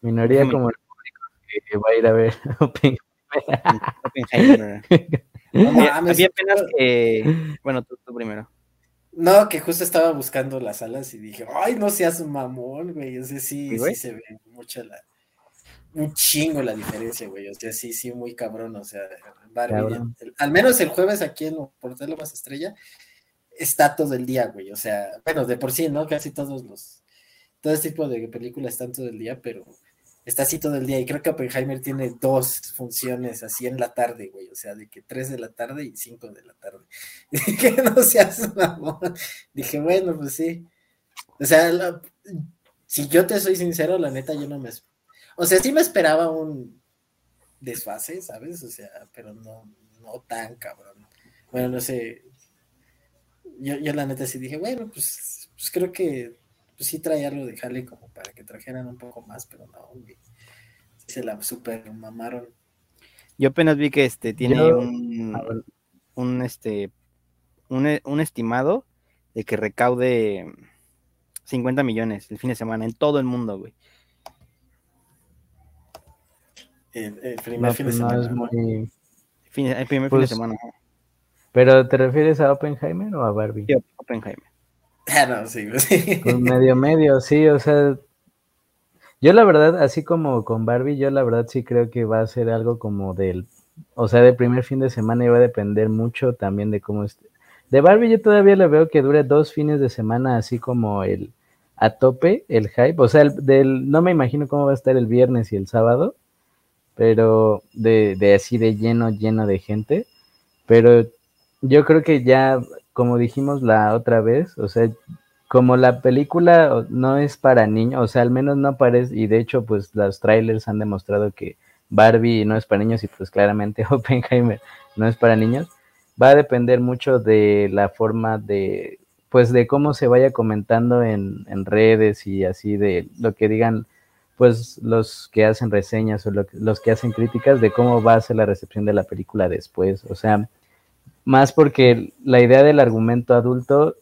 Minoría como el público que va a ir a ver Oppenheimer. había apenas que... Bueno, tú, primero. No, que justo estaba buscando las salas y dije, ay, no seas mamón, güey. O sea, sí, sí se ve mucho la, un chingo la diferencia, güey. O sea, sí, sí, muy cabrón. O sea, al menos el jueves aquí en Portal Más Estrella está todo el día, güey. O sea, bueno, de por sí, ¿no? Casi todos los, todo este tipo de películas están todo el día, pero está así todo el día. Y creo que Oppenheimer tiene dos funciones así en la tarde, güey. O sea, de que tres de la tarde y cinco de la tarde. no seas mamón. Dije, bueno, pues sí. O sea, si yo te soy sincero, la neta, yo no me. O sea, sí me esperaba un desfase, ¿sabes? O sea, pero no, no tan cabrón. Bueno, no sé. Yo, yo la neta sí dije, bueno, pues, pues creo que pues sí traía algo de Harley como para que trajeran un poco más, pero no, se la super mamaron. Yo apenas vi que este tiene un, un, este un, estimado de que recaude 50 millones el fin de semana en todo el mundo, güey. El, primer fin de semana. el primer fin de pues, semana. ¿Pero te refieres a Oppenheimer o a Barbie? Sí, Oppenheimer. Ah, no, medio, medio, sí, o sea, yo la verdad, así como con Barbie, yo la verdad sí creo que va a ser algo como del, o sea, del primer fin de semana y va a depender mucho también de cómo esté. De Barbie yo todavía le veo que dure dos fines de semana así como el a tope, el hype, o sea, el, del, no me imagino cómo va a estar el viernes y el sábado, pero de, de así de lleno, lleno de gente, pero yo creo que ya como dijimos la otra vez, o sea, como la película no es para niños, o sea, al menos no parece, y de hecho, pues los trailers han demostrado que Barbie no es para niños y pues claramente Oppenheimer no es para niños, va a depender mucho de la forma de, pues de cómo se vaya comentando en, en redes y así de lo que digan, pues los que hacen reseñas o los que hacen críticas de cómo va a ser la recepción de la película después, o sea, más porque la idea del argumento adulto,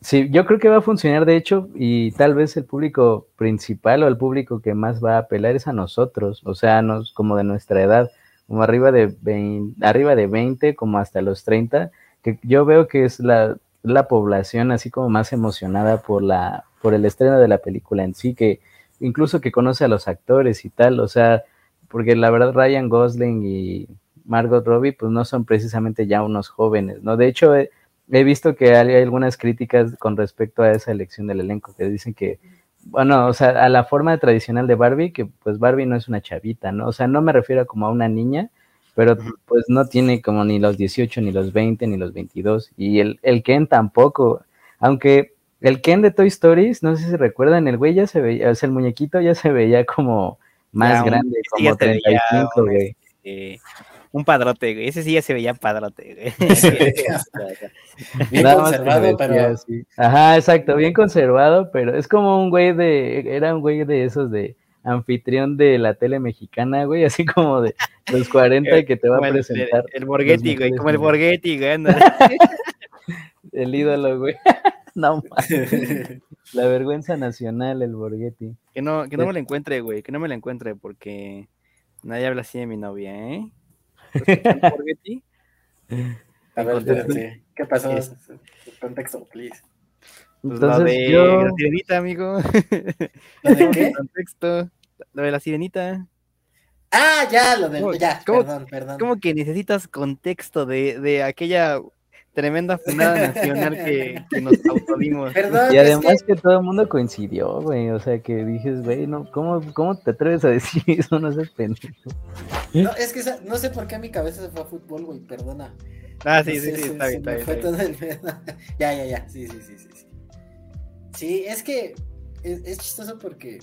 sí, yo creo que va a funcionar de hecho y tal vez el público principal o el público que más va a apelar es a nosotros, o sea, nos, como de nuestra edad, como arriba de 20, arriba de 20 como hasta los 30, que yo veo que es la, la población así como más emocionada por la por el estreno de la película en sí, que incluso que conoce a los actores y tal, o sea, porque la verdad Ryan Gosling y Margot Robbie, pues no son precisamente ya unos jóvenes, ¿no? De hecho, he, visto que hay algunas críticas con respecto a esa elección del elenco, que dicen que, bueno, o sea, a la forma tradicional de Barbie, que pues Barbie no es una chavita, ¿no? O sea, no me refiero como a una niña, pero pues no tiene como ni los 18, ni los 20, ni los 22, y el, el Ken tampoco, aunque el Ken de Toy Stories, no sé si recuerdan, el güey ya se veía, o sea, el muñequito ya se veía como más grande, como 35, güey un padrote, güey. Ese sí ya se veía padrote, güey. bien conservado, pero. Ajá, exacto, bien conservado, pero es como un güey de. Era un güey de esos de anfitrión de la tele mexicana, güey, así como de los 40 que te va a presentar. El, Borghetti, güey, como el Borghetti, güey. el ídolo, güey. no La vergüenza nacional, el Borghetti. Que no, que no me lo encuentre, güey, que no me lo encuentre, porque nadie habla así de mi novia, ¿eh? A ver, ¿qué pasó? Contexto, please. Pues Entonces, lo de yo... la sirenita, amigo. ¿Lo de qué? Contexto. Lo de la sirenita. Ah, ya, lo de. Ya, perdón, perdón. ¿Cómo que necesitas contexto de, de aquella tremenda funada nacional que, que nos autodimos. y además que... todo el mundo coincidió, güey. O sea, que dijes, güey, no, ¿cómo, ¿cómo te atreves a decir eso? No seas pendejo. No, es que no sé por qué a mi cabeza se fue a fútbol, güey, perdona. Ah, sí, sí, sí, está bien, está bien. ya, ya, ya, sí, sí, sí, sí. Sí, es que es, chistoso porque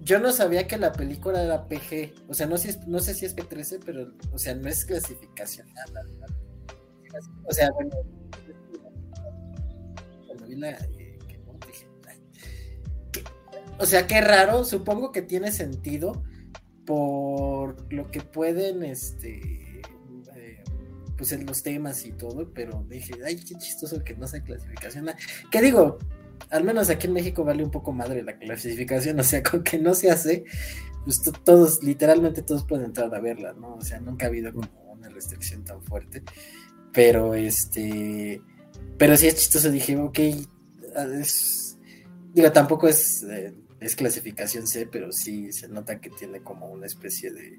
yo no sabía que la película era PG. O sea, no, si no sé si es P13, pero, o sea, no es clasificación nada. O sea, bueno, eh, o sea, qué raro, supongo que tiene sentido por lo que pueden, este, eh, pues en los temas y todo, pero dije, ay, qué chistoso que no sea clasificación. ¿Qué digo? al menos aquí en México vale un poco madre la clasificación, o sea, con que no se hace, pues todos, literalmente todos pueden entrar a verla, ¿no? O sea, nunca ha habido como una restricción tan fuerte, pero este, pero sí es chistoso, dije, ok, digo, tampoco es, eh, es clasificación C, pero sí se nota que tiene como una especie de,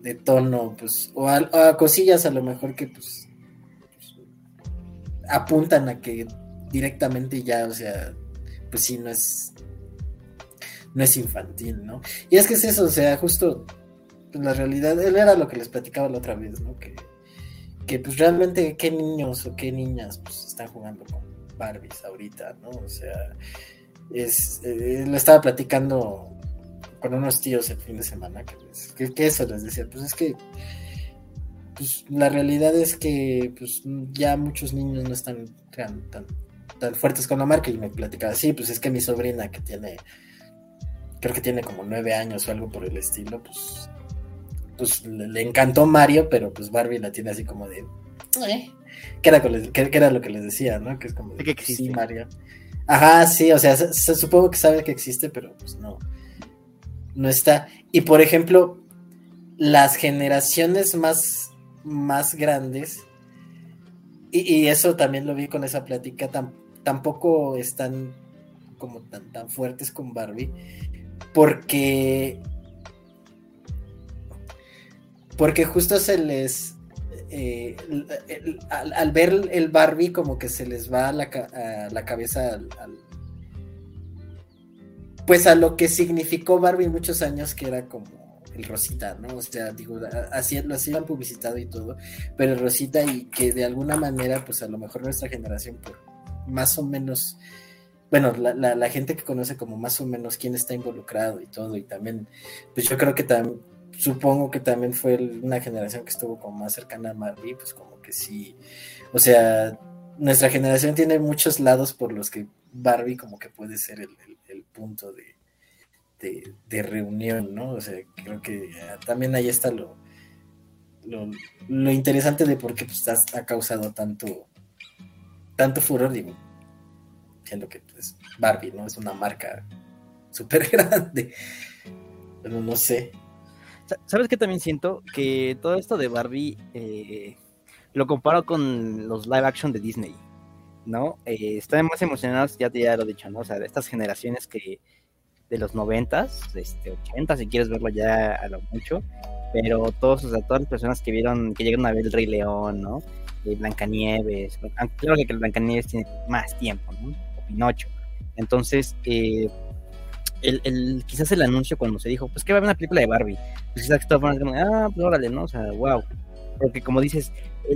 de, tono, pues, o a, cosillas a lo mejor que, pues, apuntan a que directamente ya, o sea, pues sí, no es, no es infantil, ¿no? Y es que es eso, o sea, justo, pues, la realidad, él era lo que les platicaba la otra vez, ¿no? Que, que pues realmente qué niños o qué niñas pues están jugando con Barbies ahorita, ¿no? O sea, es, eh, lo estaba platicando con unos tíos el fin de semana, que, que, eso les decía, pues es que pues, la realidad es que pues, ya muchos niños no están tan, tan, fuertes con la marca y me platicaba, sí, pues es que mi sobrina que tiene, creo que tiene como nueve años o algo por el estilo, pues, pues le, encantó Mario, pero pues Barbie la tiene así como de... Eh", que, era, que, era lo que les decía, ¿no? Que es como de, que sí, Mario. Ajá, sí, o sea, se, supongo que sabe que existe, pero pues no, no está. Y por ejemplo, las generaciones más, más grandes, y, eso también lo vi con esa plática, tampoco están como tan, tan fuertes con Barbie, porque, porque justo se les, eh, al, ver el Barbie como que se les va a la, cabeza al, pues a lo que significó Barbie muchos años que era como el Rosita, ¿no? O sea, digo, así lo hacían publicitado y todo, pero el Rosita y que de alguna manera, pues a lo mejor nuestra generación, por más o menos, bueno, la, la gente que conoce como más o menos quién está involucrado y todo, y también, pues yo creo que también supongo que también fue una generación que estuvo como más cercana a Barbie, pues como que sí, o sea, nuestra generación tiene muchos lados por los que Barbie como que puede ser el, punto de, de, reunión, ¿no? O sea, creo que también ahí está lo, lo, interesante de por qué pues, ha, causado tanto, tanto furor, digo, siendo que pues, Barbie, ¿no? Es una marca súper grande, pero no sé, ¿Sabes qué también siento? Que todo esto de Barbie eh, lo comparo con los live action de Disney, ¿no? Eh, están más emocionados, ya ya lo he dicho, ¿no? O sea, de estas generaciones que de los noventas, este, 80, si quieres verlo ya a lo mucho, pero todos, o sea, todas las personas que vieron, que llegaron a ver el Rey León, ¿no? De Blancanieves, creo que Blancanieves tiene más tiempo, ¿no? O Pinocho. Entonces, eh, el, quizás el anuncio cuando se dijo, pues que va a haber una película de Barbie, pues quizás estaban como, ah, pues órale, ¿no? O sea, wow. Porque como dices,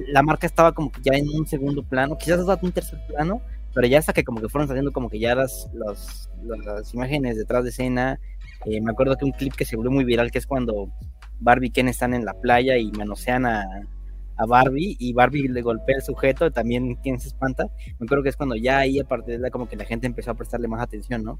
la marca estaba como que ya en un segundo plano, quizás hasta un tercer plano, pero ya hasta que como que fueron saliendo como que ya las, las imágenes detrás de escena. Eh, me acuerdo que un clip que se volvió muy viral, que es cuando Barbie y Ken están en la playa y manosean a, a Barbie y Barbie le golpea el sujeto, también Ken se espanta. Me acuerdo que es cuando ya ahí a partir de como que la gente empezó a prestarle más atención, ¿no?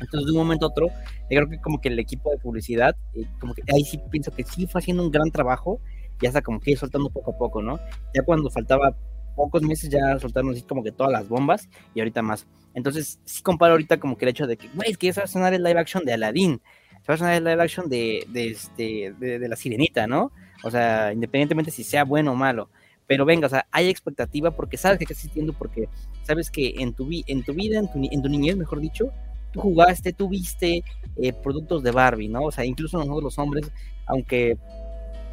Entonces, de un momento a otro, yo creo que como que el equipo de publicidad, eh, como que ahí sí pienso que sí fue haciendo un gran trabajo, ya está como que soltando poco a poco, ¿no? Ya cuando faltaba pocos meses ya soltaron así como que todas las bombas y ahorita más. Entonces, sí comparo ahorita como que el hecho de que, güey, es que se va a sonar el live action de Aladdin, se va a sonar el live action de, de, este, de, la sirenita, ¿no? O sea, independientemente si sea bueno o malo. Pero venga, o sea, hay expectativa porque sabes que está existiendo, porque sabes que en tu, en tu vida, en tu, en tu niñez, mejor dicho, tú jugaste, tú viste eh, productos de Barbie, ¿no? O sea, incluso nosotros los hombres, aunque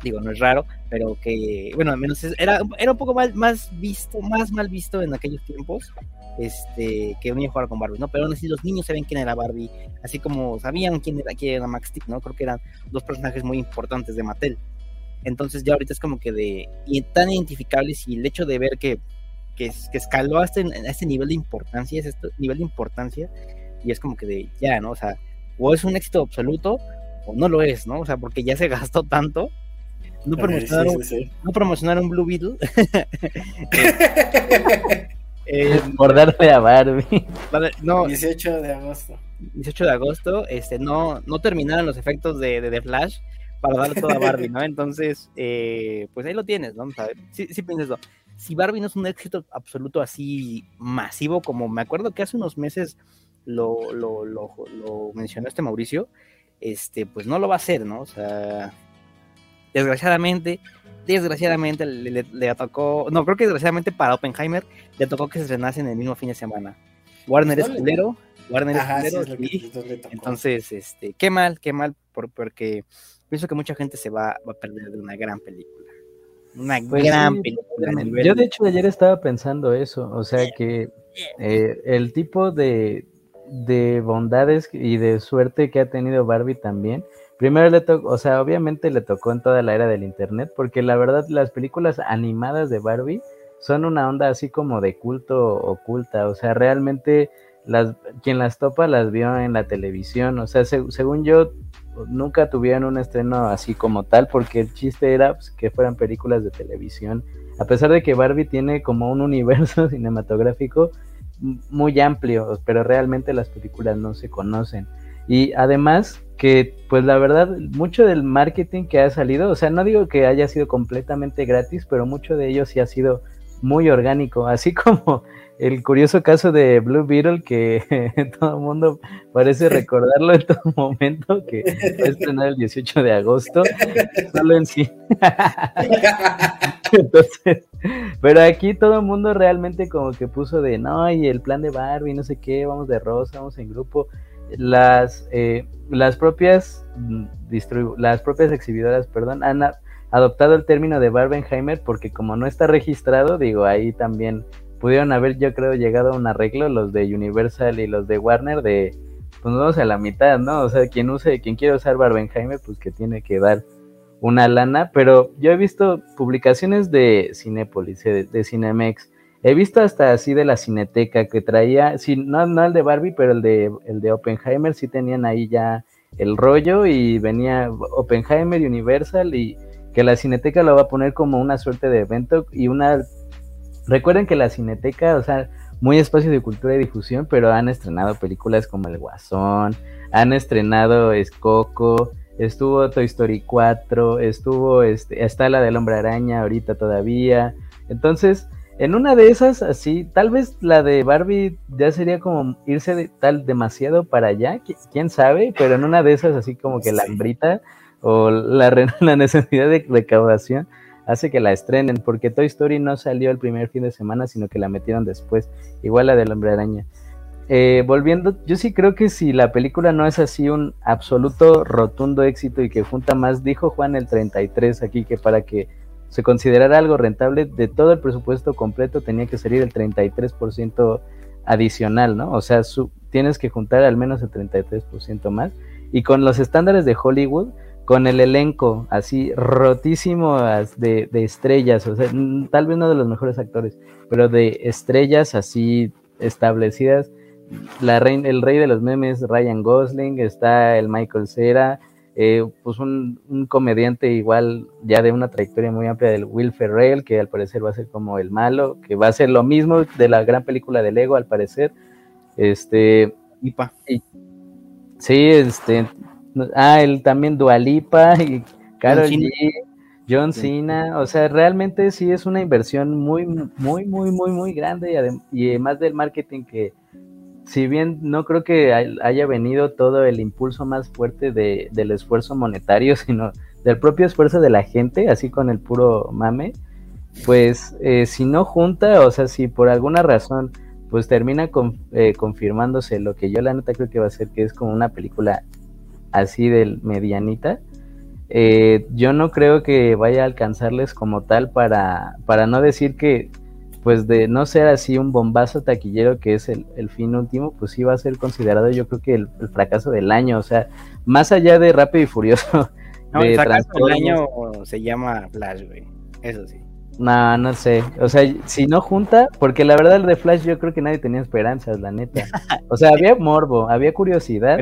digo, no es raro, pero que, bueno, al menos era, era un poco mal, más visto, más mal visto en aquellos tiempos, este, que un niño jugara con Barbie, ¿no? Pero aún así los niños saben quién era Barbie, así como sabían quién era, quién era Max Steel, ¿no? Creo que eran dos personajes muy importantes de Mattel. Entonces ya ahorita es como que de y tan identificables y el hecho de ver que, que, escaló hasta a este nivel de importancia, ese nivel de importancia, y es como que de ya, ¿no? O sea, o es un éxito absoluto o no lo es, ¿no? O sea, porque ya se gastó tanto. No promocionaron, No promocionaron Blue Beetle. eh, a Barbie. No, 18 de agosto. 18 de agosto, este, no, no terminaron los efectos de, de, Flash para darle todo a Barbie, ¿no? Entonces, eh, pues ahí lo tienes, ¿no? sí, sí piensas eso. si Barbie no es un éxito absoluto así masivo, como me acuerdo que hace unos meses lo, lo, lo, lo mencionó este Mauricio, este, pues no lo va a hacer, ¿no? O sea, desgraciadamente, desgraciadamente le, le, tocó, no, creo que desgraciadamente para Oppenheimer le tocó que se estrenase en el mismo fin de semana. Warner es culero, Warner es culero, entonces, este, qué mal, qué mal, por, porque pienso que mucha gente se va, a perder de una gran película. Una pues gran película. Yo de hecho ayer estaba pensando eso, o sea que eh, el tipo de, de bondades y de suerte que ha tenido Barbie también. Primero le tocó, o sea, obviamente le tocó en toda la era del internet, porque la verdad las películas animadas de Barbie son una onda así como de culto oculta, o sea, realmente las, quien las topa las vio en la televisión, o sea, según yo, nunca tuvieron un estreno así como tal, porque el chiste era pues, que fueran películas de televisión, a pesar de que Barbie tiene como un universo cinematográfico muy amplio, pero realmente las películas no se conocen. Y además que, pues la verdad, mucho del marketing que ha salido, o sea, no digo que haya sido completamente gratis, pero mucho de ello sí ha sido muy orgánico, así como el curioso caso de Blue Beetle que todo el mundo parece recordarlo en todo momento, que fue estrenado el 18 de agosto, solo en sí. Entonces, pero aquí todo el mundo realmente como que puso de, no, y el plan de Barbie, no sé qué, vamos de rosa, vamos en grupo. Las, eh, las propias mm, las propias exhibidoras, perdón, han adoptado el término de Barbenheimer porque como no está registrado, digo, ahí también pudieron haber, yo creo, llegado a un arreglo los de Universal y los de Warner de, pues vamos a la mitad, ¿no? O sea, quien use, quien quiere usar Barbenheimer, pues que tiene que dar una lana, pero yo he visto publicaciones de Cinépolis, de, Cinemex, he visto hasta así de la Cineteca que traía, sí, no, no el de Barbie, pero el de, el de Oppenheimer sí tenían ahí ya el rollo y venía Oppenheimer, Universal y que la Cineteca lo va a poner como una suerte de evento y una... Recuerden que la Cineteca, o sea, muy espacio de cultura y difusión, pero han estrenado películas como El Guasón, han estrenado Escoco, estuvo Toy Story 4, estuvo, este, está la del Hombre Araña ahorita todavía. Entonces, en una de esas, así, tal vez la de Barbie ya sería como irse de, tal demasiado para allá, quién sabe, pero en una de esas, así como que la hambrita o la, la necesidad de recaudación hace que la estrenen, porque Toy Story no salió el primer fin de semana, sino que la metieron después, igual la del Hombre Araña. Eh, volviendo, yo sí creo que si la película no es así un absoluto rotundo éxito y que junta más, dijo Juan el 33 aquí que para que se considerara algo rentable, de todo el presupuesto completo tenía que salir el 33% adicional, ¿no? O sea, tienes que juntar al menos el 33% más. Y con los estándares de Hollywood, con el elenco así rotísimo de, de estrellas, o sea, tal vez no de los mejores actores, pero de estrellas así establecidas, la el rey de los memes, Ryan Gosling, está el Michael Cera, eh, pues un, comediante igual ya de una trayectoria muy amplia del Will Ferrell, que al parecer va a ser como el malo, que va a ser lo mismo de la gran película de Lego al parecer. Este, Ipa. sí, este, ah, él también Dualipa y Carol G, John Cena, o sea, realmente sí es una inversión muy, muy, muy, muy, muy grande. Y además del marketing que si bien no creo que haya venido todo el impulso más fuerte de, del esfuerzo monetario, sino del propio esfuerzo de la gente, así con el puro mame, pues eh, si no junta, o sea, si por alguna razón pues termina eh, confirmándose lo que yo la neta creo que va a ser que es como una película así del medianita, eh, yo no creo que vaya a alcanzarles como tal para, para no decir que pues de no ser así un bombazo taquillero que es el, fin último, pues sí va a ser considerado yo creo que el, fracaso del año, o sea, más allá de Rápido y Furioso. No, el fracaso del año se llama Flash, güey, eso sí. No, no sé, o sea, si no junta, porque la verdad el de Flash yo creo que nadie tenía esperanzas, la neta. O sea, había morbo, había curiosidad,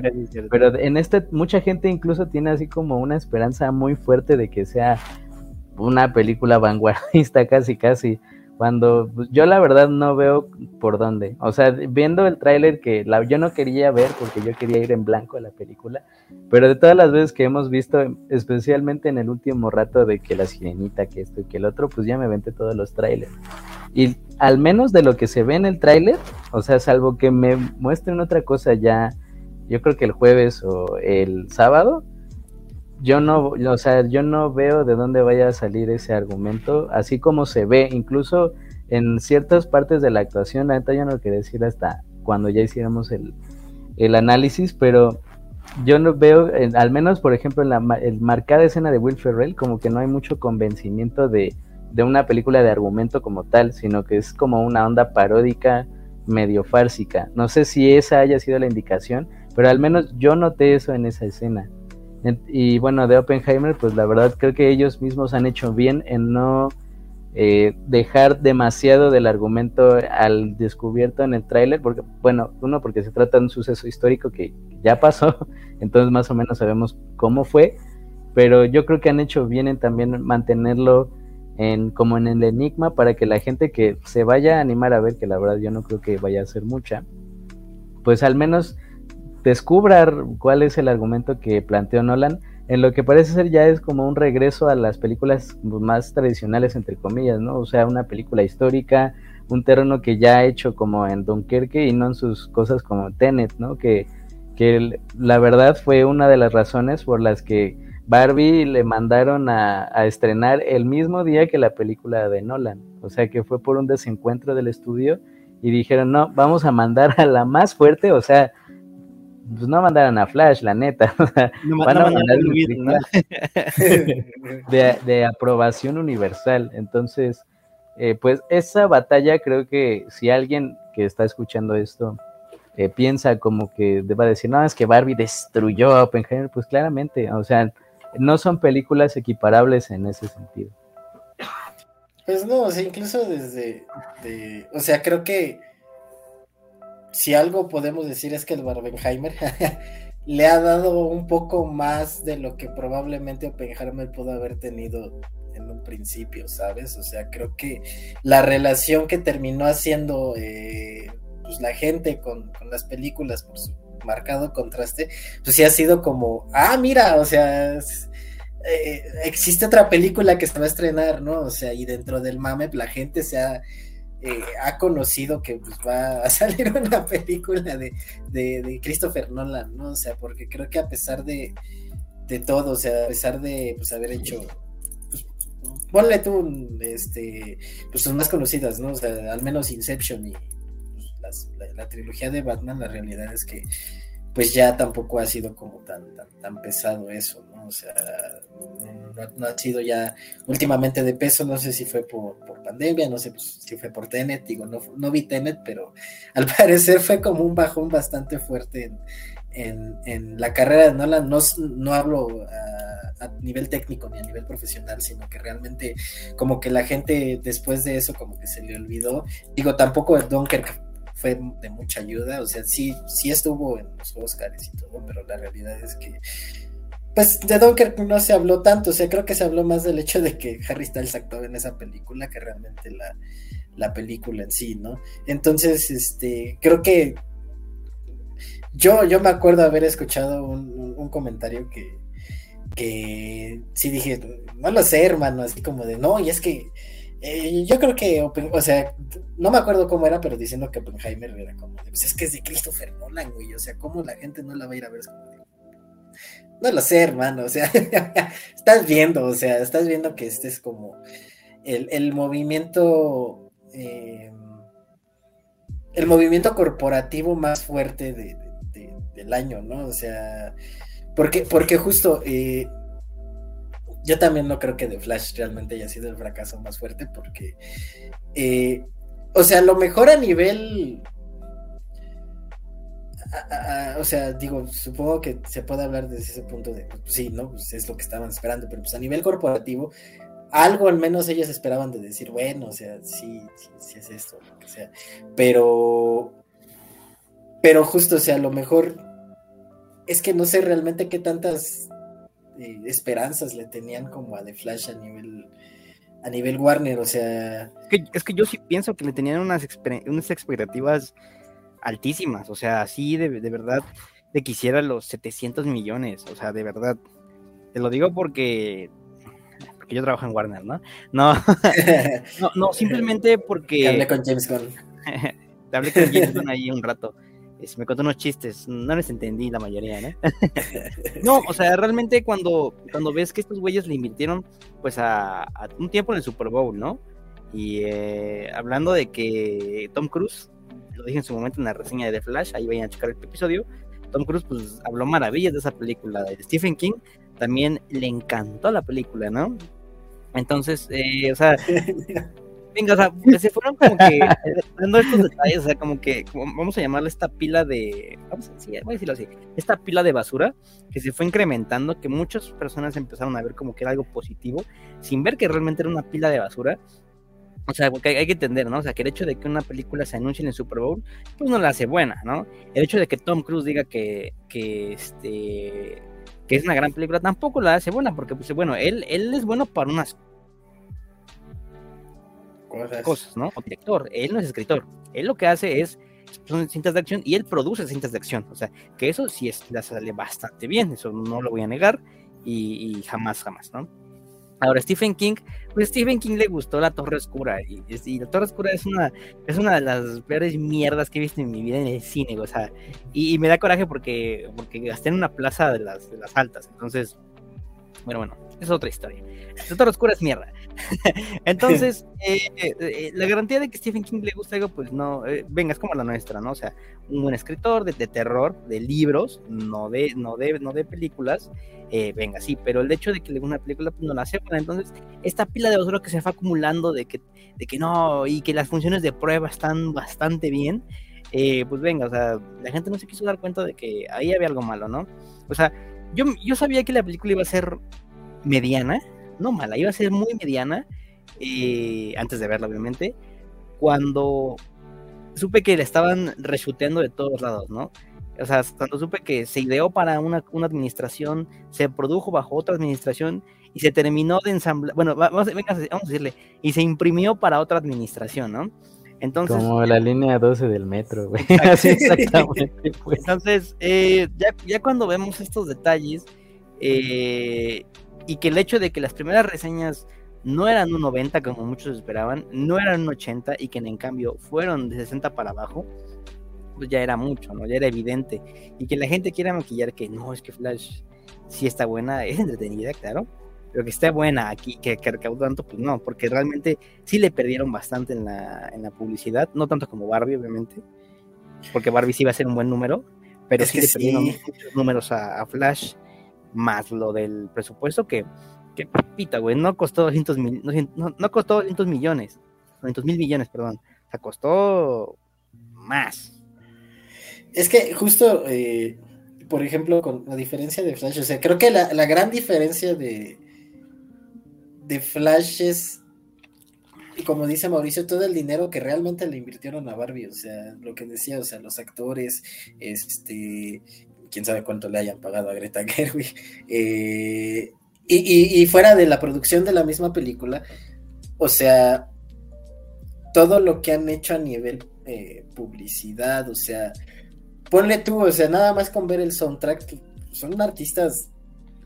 pero en este mucha gente incluso tiene así como una esperanza muy fuerte de que sea una película vanguardista casi casi cuando pues, yo la verdad no veo por dónde. O sea, viendo el tráiler que yo no quería ver porque yo quería ir en blanco a la película, pero de todas las veces que hemos visto, especialmente en el último rato de que la sirenita, que esto y que el otro, pues ya me vente todos los trailers. Y al menos de lo que se ve en el tráiler, o sea, salvo que me muestren otra cosa ya, yo creo que el jueves o el sábado, yo no, o sea, yo no veo de dónde vaya a salir ese argumento, así como se ve, incluso en ciertas partes de la actuación, la neta yo no lo quería decir hasta cuando ya hiciéramos el, análisis, pero yo no veo, al menos por ejemplo en la el marcada escena de Will Ferrell, como que no hay mucho convencimiento de, de una película de argumento como tal, sino que es como una onda paródica medio fársica. No sé si esa haya sido la indicación, pero al menos yo noté eso en esa escena. Y bueno, de Oppenheimer, pues la verdad creo que ellos mismos han hecho bien en no eh, dejar demasiado del argumento al descubierto en el tráiler, porque bueno, uno porque se trata de un suceso histórico que ya pasó, entonces más o menos sabemos cómo fue, pero yo creo que han hecho bien en también mantenerlo en como en el enigma para que la gente que se vaya a animar a ver, que la verdad yo no creo que vaya a ser mucha, pues al menos descubra cuál es el argumento que planteó Nolan, en lo que parece ser ya es como un regreso a las películas más tradicionales, entre comillas, ¿no? O sea, una película histórica, un terreno que ya ha hecho como en Dunkerque y no en sus cosas como Tenet, ¿no? Que, que la verdad fue una de las razones por las que Barbie le mandaron a, a, estrenar el mismo día que la película de Nolan. O sea que fue por un desencuentro del estudio y dijeron, no, vamos a mandar a la más fuerte, o sea, pues no mandaron a Flash, la neta. van a mandar de, de, aprobación universal. Entonces, eh, pues esa batalla creo que si alguien que está escuchando esto eh, piensa como que deba decir, no, es que Barbie destruyó a Oppenheimer, pues claramente, o sea, no son películas equiparables en ese sentido. Pues no, o sea, incluso desde, o sea, creo que si algo podemos decir es que el Barbenheimer le ha dado un poco más de lo que probablemente Oppenheimer pudo haber tenido en un principio, ¿sabes? O sea, creo que la relación que terminó haciendo eh, pues la gente con, las películas por su marcado contraste, pues sí ha sido como, ah, mira, o sea, eh, existe otra película que se va a estrenar, ¿no? O sea, y dentro del mame la gente se ha eh, ha conocido que pues, va a salir una película de, de, Christopher Nolan, ¿no? O sea, porque creo que a pesar de, de todo, o sea, a pesar de pues, haber hecho, pues, ponle tú, este, pues son más conocidas, ¿no? O sea, al menos Inception y pues, la, trilogía de Batman, la realidad es que pues ya tampoco ha sido como tan, tan, tan pesado eso, ¿no? O sea, no, ha sido ya últimamente de peso, no sé si fue por, pandemia, no sé pues, si fue por Tenet, digo, no, no vi Tenet, pero al parecer fue como un bajón bastante fuerte en, en, la carrera de Nolan, no, no hablo a, a, nivel técnico ni a nivel profesional, sino que realmente como que la gente después de eso como que se le olvidó, digo, tampoco Dunkirk fue de mucha ayuda, o sea, sí, sí estuvo en los Oscars y todo, pero la realidad es que pues de Dunkirk no se habló tanto, o sea, creo que se habló más del hecho de que Harry Styles actuó en esa película que realmente la, película en sí, ¿no? Entonces, este, creo que yo, yo me acuerdo haber escuchado un, comentario que, que sí dije, no lo sé, hermano, así como de, no, y es que eh, yo creo que, o sea, no me acuerdo cómo era, pero diciendo que Oppenheimer era como, pues es que es de Christopher Nolan, güey, o sea, ¿cómo la gente no la va a ir a ver? No lo sé, hermano, o sea, estás viendo, o sea, estás viendo que este es como el, movimiento, eh, el movimiento corporativo más fuerte del año, ¿no? O sea, porque, porque justo eh, yo también no creo que The Flash realmente haya sido el fracaso más fuerte, porque, eh, o sea, lo mejor a nivel o sea, digo, supongo que se puede hablar desde ese punto de, pues, sí, ¿no? Pues es lo que estaban esperando, pero pues a nivel corporativo, algo al menos ellos esperaban de decir, bueno, o sea, sí, sí, es esto, lo que sea. Pero, pero justo, o sea, a lo mejor es que no sé realmente qué tantas eh, esperanzas le tenían como a The Flash a nivel a nivel Warner, o sea... Es que, yo sí pienso que le tenían unas, unas expectativas altísimas, o sea, así de, de verdad, de quisiera los 700 millones, o sea, de verdad. Te lo digo porque porque yo trabajo en Warner, ¿no? No, no, no, simplemente porque... hablé con James Gunn. hablé con James Gunn ahí un rato. Me contó unos chistes, no les entendí la mayoría, ¿no? no, o sea, realmente cuando, cuando ves que estos güeyes le invirtieron pues a, un tiempo en el Super Bowl, ¿no? Y eh, hablando de que Tom Cruise, lo dije en su momento en la reseña de The Flash, ahí vayan a checar el episodio, Tom Cruise pues habló maravillas de esa película de Stephen King, también le encantó la película, ¿no? Entonces, eh, o sea, venga, o sea, pues, se fueron como que dando estos detalles, o sea, como que, vamos a llamarle esta pila de, vamos a, decir, voy a decirlo así, esta pila de basura que se fue incrementando, que muchas personas empezaron a ver como que era algo positivo, sin ver que realmente era una pila de basura. O sea, porque hay, que entender, ¿no? O sea, que el hecho de que una película se anuncie en el Super Bowl, pues no la hace buena, ¿no? El hecho de que Tom Cruise diga que, que este que es una gran película, tampoco la hace buena, porque pues bueno, él, él es bueno para unas cosas, ¿no? O director, él no es escritor, él lo que hace es son cintas de acción y él produce cintas de acción, o sea, que eso sí es, la sale bastante bien, eso no lo voy a negar y, y jamás, jamás, ¿no? Ahora, Stephen King, pues Stephen King le gustó La Torre Oscura. Y, La Torre Oscura es una, es una de las peores mierdas que he visto en mi vida en el cine. O sea, y, me da coraje porque, porque gasté en una plaza de las, de las altas. Entonces, bueno, bueno, es otra historia. La Torre Oscura es mierda. Entonces, eh, eh, eh, la garantía de que Stephen King le gusta algo, pues no, venga, es como la nuestra, ¿no? O sea, un buen escritor de, terror, de libros, no de, no de, no de películas, venga, sí, pero el hecho de que una película, pues no la aceptan. Entonces, esta pila de basura que se va acumulando de que, de que no, y que las funciones de prueba están bastante bien, pues venga, o sea, la gente no se quiso dar cuenta de que ahí había algo malo, ¿no? O sea, yo, yo sabía que la película iba a ser mediana, no mala, iba a ser muy mediana, eh, antes de verla obviamente, cuando supe que le estaban reshuteando de todos lados, ¿no? O sea, cuando supe que se ideó para una, administración, se produjo bajo otra administración y se terminó de ensamblar, bueno, vamos, a decirle, y se imprimió para otra administración, ¿no? Entonces, Como la línea 12 del metro, güey. exactamente. Pues. Entonces, eh, ya, ya cuando vemos estos detalles, eh, y que el hecho de que las primeras reseñas no eran un 90 como muchos esperaban, no eran un 80 y que en cambio fueron de 60 para abajo, pues ya era mucho, ¿no? Ya era evidente. Y que la gente quiera maquillar que no, es que Flash sí está buena, es entretenida, claro, pero que esté buena aquí, que, que tanto, pues no, porque realmente sí le perdieron bastante en la, en la publicidad, no tanto como Barbie, obviamente, porque Barbie sí iba a ser un buen número, pero sí le perdieron muchos números a Flash más lo del presupuesto que, que pita, güey, no costó 200 mil, no, no, costó 200 millones, 200 mil millones, perdón, o sea, costó más. Es que justo, eh, por ejemplo, con la diferencia de Flash, o sea, creo que la, la gran diferencia de, de Flash es, como dice Mauricio, todo el dinero que realmente le invirtieron a Barbie, o sea, lo que decía, o sea, los actores, este, quién sabe cuánto le hayan pagado a Greta Gerwig. Eh, y, fuera de la producción de la misma película, o sea, todo lo que han hecho a nivel eh, publicidad, o sea, ponle tú, o sea, nada más con ver el soundtrack, son artistas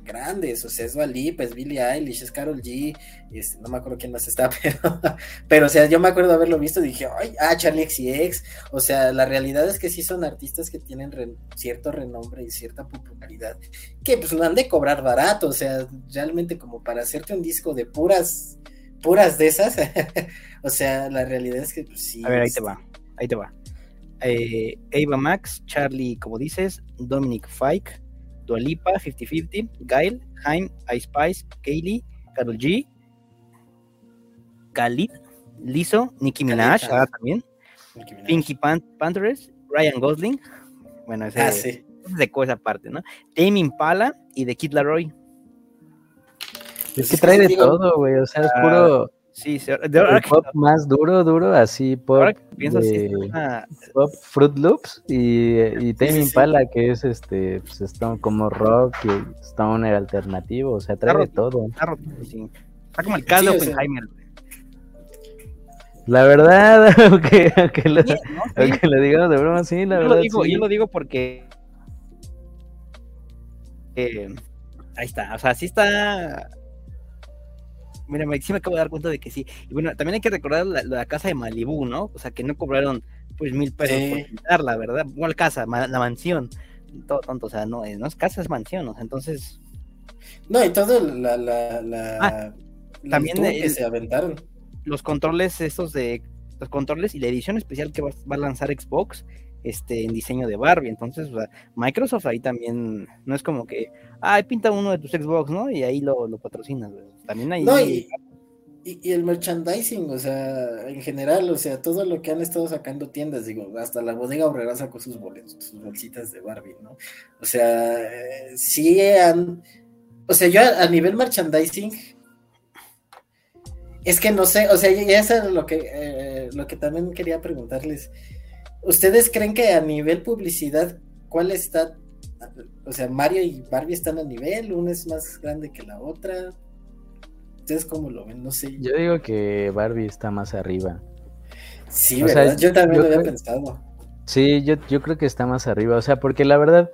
grandes, o sea, es Valip, es Billie Eilish, es Carol G, este, no me acuerdo quién más está, pero, pero, o sea, yo me acuerdo haberlo visto y dije, ay, ah, Charlie XCX, o sea, la realidad es que sí son artistas que tienen cierto renombre y cierta popularidad, que pues lo han de cobrar barato, o sea, realmente como para hacerte un disco de puras, puras de esas, o sea, la realidad es que pues, sí. A ver, ahí te va, ahí te va. Eh, Ava Max, Charlie, como dices, Dominic Fike, Dualipa, 50-50, Gail, Jaime, Ice Spice, Kaylee, Carol G, Khalid, Lizzo, Nicki Minaj, ah, también, Pinky Pan Panthers, Ryan Gosling, bueno, ese ah, sí. de cosa aparte, ¿no? Tame Impala y The Kid Laroi. Es que trae de todo, güey, o sea, es ah, puro Sí, de ahora pop más duro, duro, así pop, pop Fruit Loops y, y Tame Impala, que es este, pues está como rock y stoner alternativo, o sea, trae de todo. Está, está como el caso de Oppenheimer. La verdad, aunque, aunque, lo, digamos de broma, sí, la yo verdad. Lo digo, sí. Yo lo digo porque. Eh, ahí está, o sea, sí está. Mira, sí me acabo de dar cuenta de que sí. Y bueno, también hay que recordar la, la casa de Malibú, ¿no? O sea, que no cobraron pues mil pesos por pintarla, ¿verdad? Igual casa, la mansión. Todo tonto, o sea, no, no es casa, es mansión, o sea, entonces. No, y todo la, la, la, ah, también el, que se aventaron. Los controles estos de los controles y la edición especial que va, va, a lanzar Xbox este en diseño de Barbie, entonces o sea, Microsoft ahí también no es como que, ah, pinta uno de tus Xbox, ¿no? Y ahí lo, lo patrocinas. También ahí no, y, y, y, el merchandising, o sea, en general, o sea, todo lo que han estado sacando tiendas, digo, hasta la bodega obrera sacó sus boletos, sus bolsitas de Barbie, ¿no? O sea, eh, sí han, o sea, yo a, a, nivel merchandising, es que no sé, o sea, ya eso es lo que, eh, lo que también quería preguntarles. ¿Ustedes creen que a nivel publicidad, cuál está, o sea, Mario y Barbie están a nivel, una es más grande que la otra? ¿Ustedes cómo lo ven? No sé. Yo digo que Barbie está más arriba. Sí, o ¿verdad? Sea, yo también yo lo había creo, pensado. Sí, yo, yo creo que está más arriba. O sea, porque la verdad,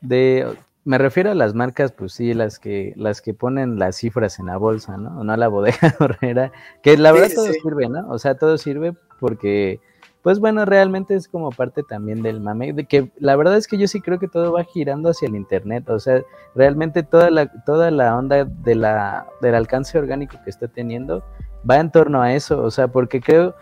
de me refiero a las marcas, pues sí, las que, las que ponen las cifras en la bolsa, ¿no? No a la bodega horrera. Que la verdad sí, todo sí. sirve, ¿no? O sea, todo sirve porque, pues bueno, realmente es como parte también del mame. De que la verdad es que yo sí creo que todo va girando hacia el internet. O sea, realmente toda la, toda la onda de la, del alcance orgánico que está teniendo va en torno a eso. O sea, porque creo,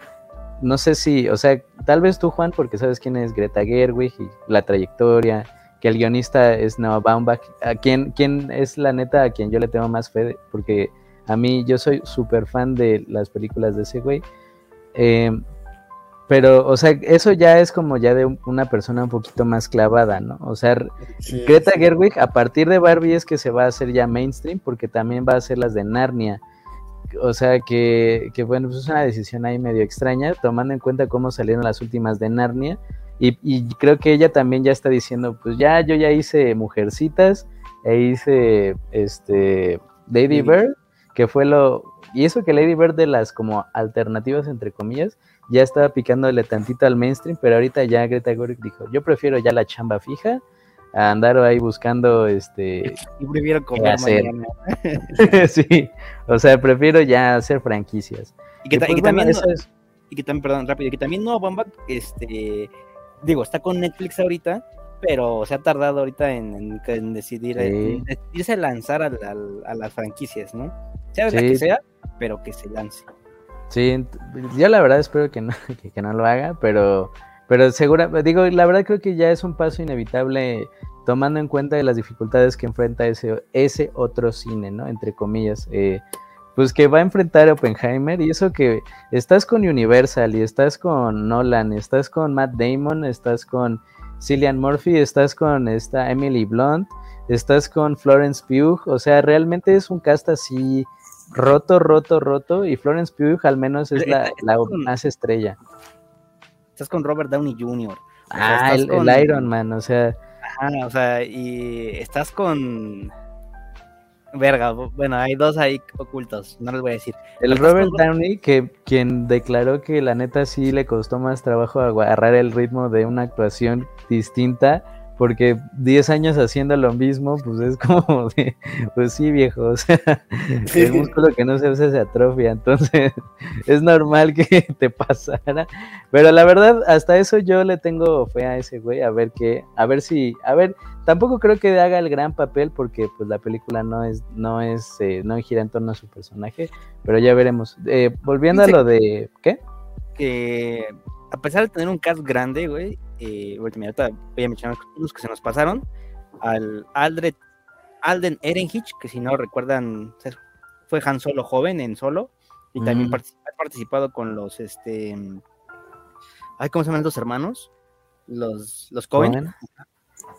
no sé si, o sea, tal vez tú, Juan, porque sabes quién es Greta Gerwig y la trayectoria que el guionista es Noah Baumbach, a quien, quien es la neta a quien yo le tengo más fe, porque a mí yo soy súper fan de las películas de ese güey. Eh, pero, o sea, eso ya es como ya de una persona un poquito más clavada, ¿no? O sea, sí, Greta sí. Gerwig, a partir de Barbie es que se va a hacer ya mainstream, porque también va a hacer las de Narnia. O sea, que, que bueno, pues es una decisión ahí medio extraña, tomando en cuenta cómo salieron las últimas de Narnia. Y, y, creo que ella también ya está diciendo, pues ya yo ya hice Mujercitas e hice este Lady Bird, que fue lo y eso que Lady Bird de las como alternativas entre comillas ya estaba picándole tantito al mainstream, pero ahorita ya Greta Gerwig dijo, yo prefiero ya la chamba fija a andar ahí buscando este y prefiero comer hacer. sí, o sea, prefiero ya hacer franquicias. Y que, y pues, y que bueno, también eso es... y que también, perdón, rápido, y que también no Bamba este digo, está con Netflix ahorita, pero se ha tardado ahorita en, en, en decidir sí. en decidirse a lanzar a, a, a, las franquicias, ¿no? Sea sí. la que sea, pero que se lance. Sí, yo la verdad espero que no, que, no lo haga, pero, pero segura, digo, la verdad creo que ya es un paso inevitable tomando en cuenta de las dificultades que enfrenta ese, ese otro cine, ¿no? Entre comillas. Eh, pues que va a enfrentar a Oppenheimer y eso que estás con Universal y estás con Nolan, estás con Matt Damon, estás con Cillian Murphy, estás con esta Emily Blunt, estás con Florence Pugh, o sea, realmente es un cast así roto, roto, roto y Florence Pugh al menos es la, la más estrella. Estás con Robert Downey Jr. Ah, el, con... el, Iron Man, o sea. Ajá, o sea, y estás con verga, bueno, hay dos ahí ocultos, no les voy a decir. El Robert Downey, que quien declaró que la neta sí le costó más trabajo agarrar el ritmo de una actuación distinta, porque 10 años haciendo lo mismo, pues es como de, pues sí, viejo, o sea, el músculo que no se usa se atrofia, entonces es normal que te pasara, pero la verdad, hasta eso yo le tengo fe a ese güey, a ver qué, a ver si, a ver, tampoco creo que haga el gran papel, porque pues la película no es, no es, eh, no gira en torno a su personaje, pero ya veremos. Eh, volviendo a lo de, ¿qué? Que a pesar de tener un cast grande, güey, eh, voy a mencionar los que se nos pasaron, al Aldred, Alden Ehrenhich, que si no recuerdan, fue Han Solo joven en Solo, y mm. también particip ha participado con los, este, ay, ¿cómo se llaman los hermanos? Los, los Cohen.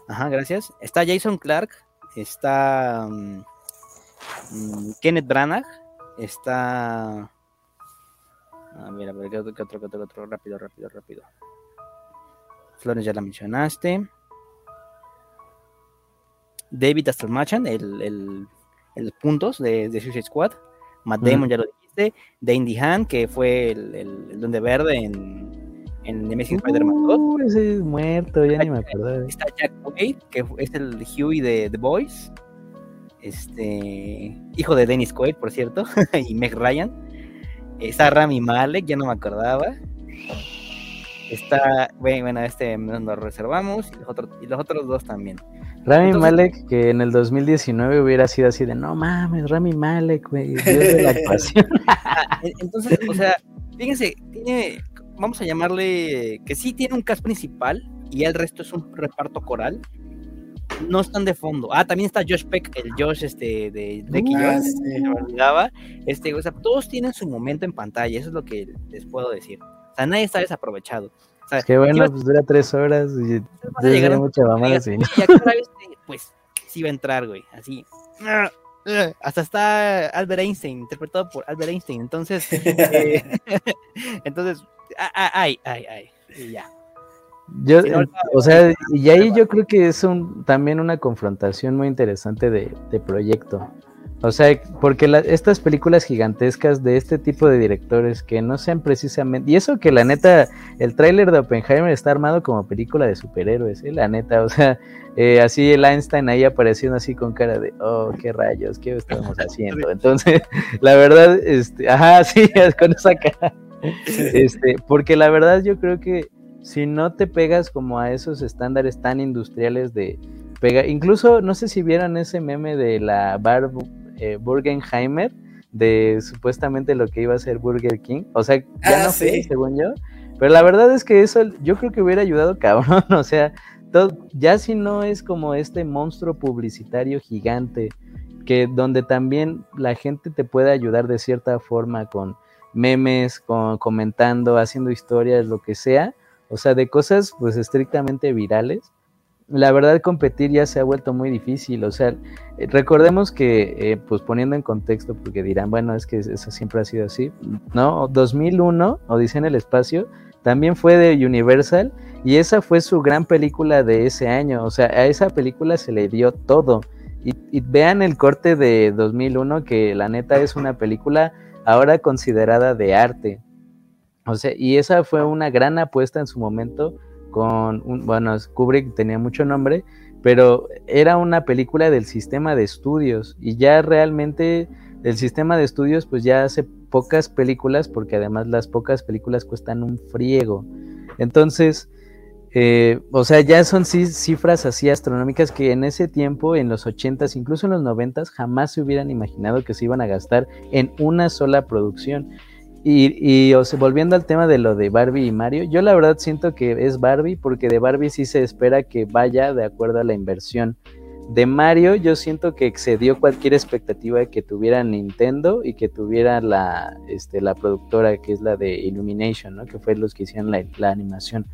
Ajá, gracias. Está Jason Clark, está um, Kenneth Branagh, está... A ver, a ver, ¿qué otro, qué otro, qué otro? Rápido, rápido, rápido. Flores ya la mencionaste. David Astelmachan, el, el, el puntos de, de, Suicide Squad. Matt Damon, mm. ya lo dijiste. de Indy Han, que fue el, el, Donde Verde en, en The Amazing Spider-Man 2. Uh, ese es muerto, ya ni me acuerdo. Está Jack Wade, que es el Huey de The Boys. Este, hijo de Dennis Quaid, por cierto, y Meg Ryan. Está Rami Malek, ya no me acordaba. Está, bueno, este nos reservamos y los, otros, y los otros dos también. Rami Malek, que en el 2019 hubiera sido así de, no mames, Rami Malek, güey, Dios de la actuación. Ah, entonces, o sea, fíjense, tiene, vamos a llamarle, que sí tiene un cast principal y el resto es un reparto coral. No están de fondo. Ah, también está Josh Peck, el Josh este de, de uh, Este, o sea, todos tienen su momento en pantalla, eso es lo que les puedo decir. O sea, nadie está desaprovechado. O sea, Qué bueno, pues dura tres horas y debe mucha mamada así. Y pues sí va a entrar, güey, así. Hasta está Albert Einstein, interpretado por Albert Einstein. Entonces, eh, entonces, ay, ay, ay, y ya. Yo, o sea, y ahí yo creo que es un, también una confrontación muy interesante de, de proyecto. O sea, porque estas películas gigantescas de este tipo de directores que no sean precisamente... Y eso que la neta, el tráiler de Oppenheimer está armado como película de superhéroes, ¿eh? la neta. O sea, eh, así el Einstein ahí apareciendo así con cara de, oh, qué rayos, ¿qué estamos haciendo? Entonces, la verdad, este, ajá, sí, con esa cara. Este, porque la verdad yo creo que si no te pegas como a esos estándares tan industriales de pega, incluso no sé si vieron ese meme de la barba eh, Burgenheimer de supuestamente lo que iba a ser Burger King. O sea, ya ah, no sé, según yo. Pero la verdad es que eso yo creo que hubiera ayudado cabrón. O sea, ya si no es como este monstruo publicitario gigante, que donde también la gente te puede ayudar de cierta forma con memes, con comentando, haciendo historias, lo que sea. O sea, de cosas pues estrictamente virales la verdad competir ya se ha vuelto muy difícil, o sea, eh, recordemos que, eh, pues poniendo en contexto, porque dirán, bueno, es que eso siempre ha sido así, ¿no? 2001, Odisea en el Espacio, también fue de Universal y esa fue su gran película de ese año, o sea, a esa película se le dio todo. Y, vean el corte de 2001, que la neta es una película ahora considerada de arte. O sea, y esa fue una gran apuesta en su momento con un, bueno, Kubrick tenía mucho nombre, pero era una película del sistema de estudios y ya realmente el sistema de estudios pues ya hace pocas películas porque además las pocas películas cuestan un friego. Entonces, eh, o sea, ya son cifras así astronómicas que en ese tiempo, en los 80s, incluso en los 90s, jamás se hubieran imaginado que se iban a gastar en una sola producción. Y, y volviendo al tema de lo de Barbie y Mario, yo la verdad siento que es Barbie porque de Barbie sí se espera que vaya de acuerdo a la inversión. De Mario yo siento que excedió cualquier expectativa que tuviera Nintendo y que tuviera la, este, la productora que es la de Illumination, que fue los que hicieron la, animación.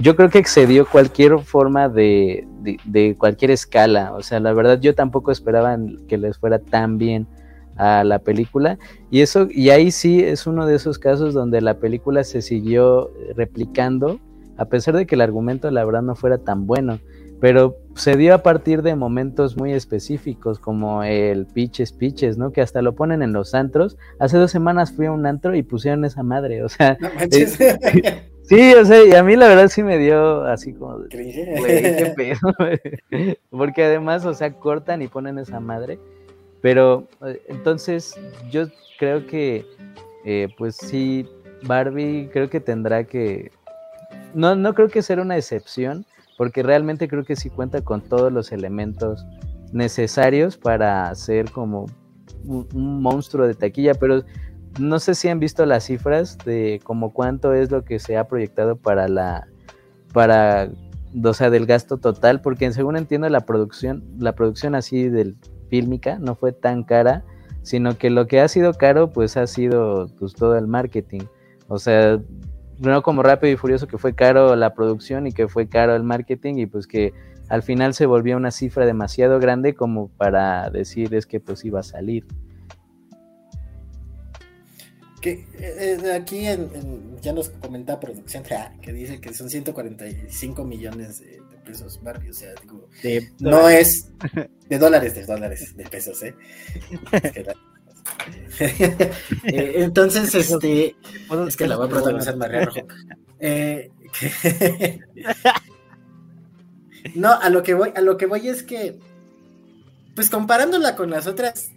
Yo creo que excedió cualquier forma de, de, de cualquier escala. O sea, la verdad yo tampoco esperaba que les fuera tan bien a la película. Y eso y ahí sí es uno de esos casos donde la película se siguió replicando a pesar de que el argumento la verdad no fuera tan bueno. Pero se dio a partir de momentos muy específicos como el Pitches Pitches, ¿no? Que hasta lo ponen en los antros. Hace dos semanas fui a un antro y pusieron esa madre, o sea, eh, sí, o sea, y a mí la verdad sí me dio así como, güey, qué pedo, porque además, o sea, cortan y ponen esa madre pero eh, entonces yo creo que, eh, pues sí, Barbie creo que tendrá que... No, no creo que sea una excepción, porque realmente creo que sí cuenta con todos los elementos necesarios para ser como un, monstruo de taquilla, pero no sé si han visto las cifras de como cuánto es lo que se ha proyectado para la para o sea del gasto total porque según entiendo la producción la producción así del fílmica no fue tan cara, sino que lo que ha sido caro pues ha sido pues todo el marketing. O sea, no como Rápido y Furioso que fue caro la producción y que fue caro el marketing y pues que al final se volvió una cifra demasiado grande como para decir es que pues iba a salir. Que eh, aquí ya nos comenta producción que dice que son 145 millones de, pesos Barbie, o sea, digo, no es de dólares, de dólares, de pesos, ¿eh? Eh, entonces, este. Es que la voy a protagonizar María Rojo. Eh, no, a lo que voy, a lo que voy es que. Pues comparándola con las otras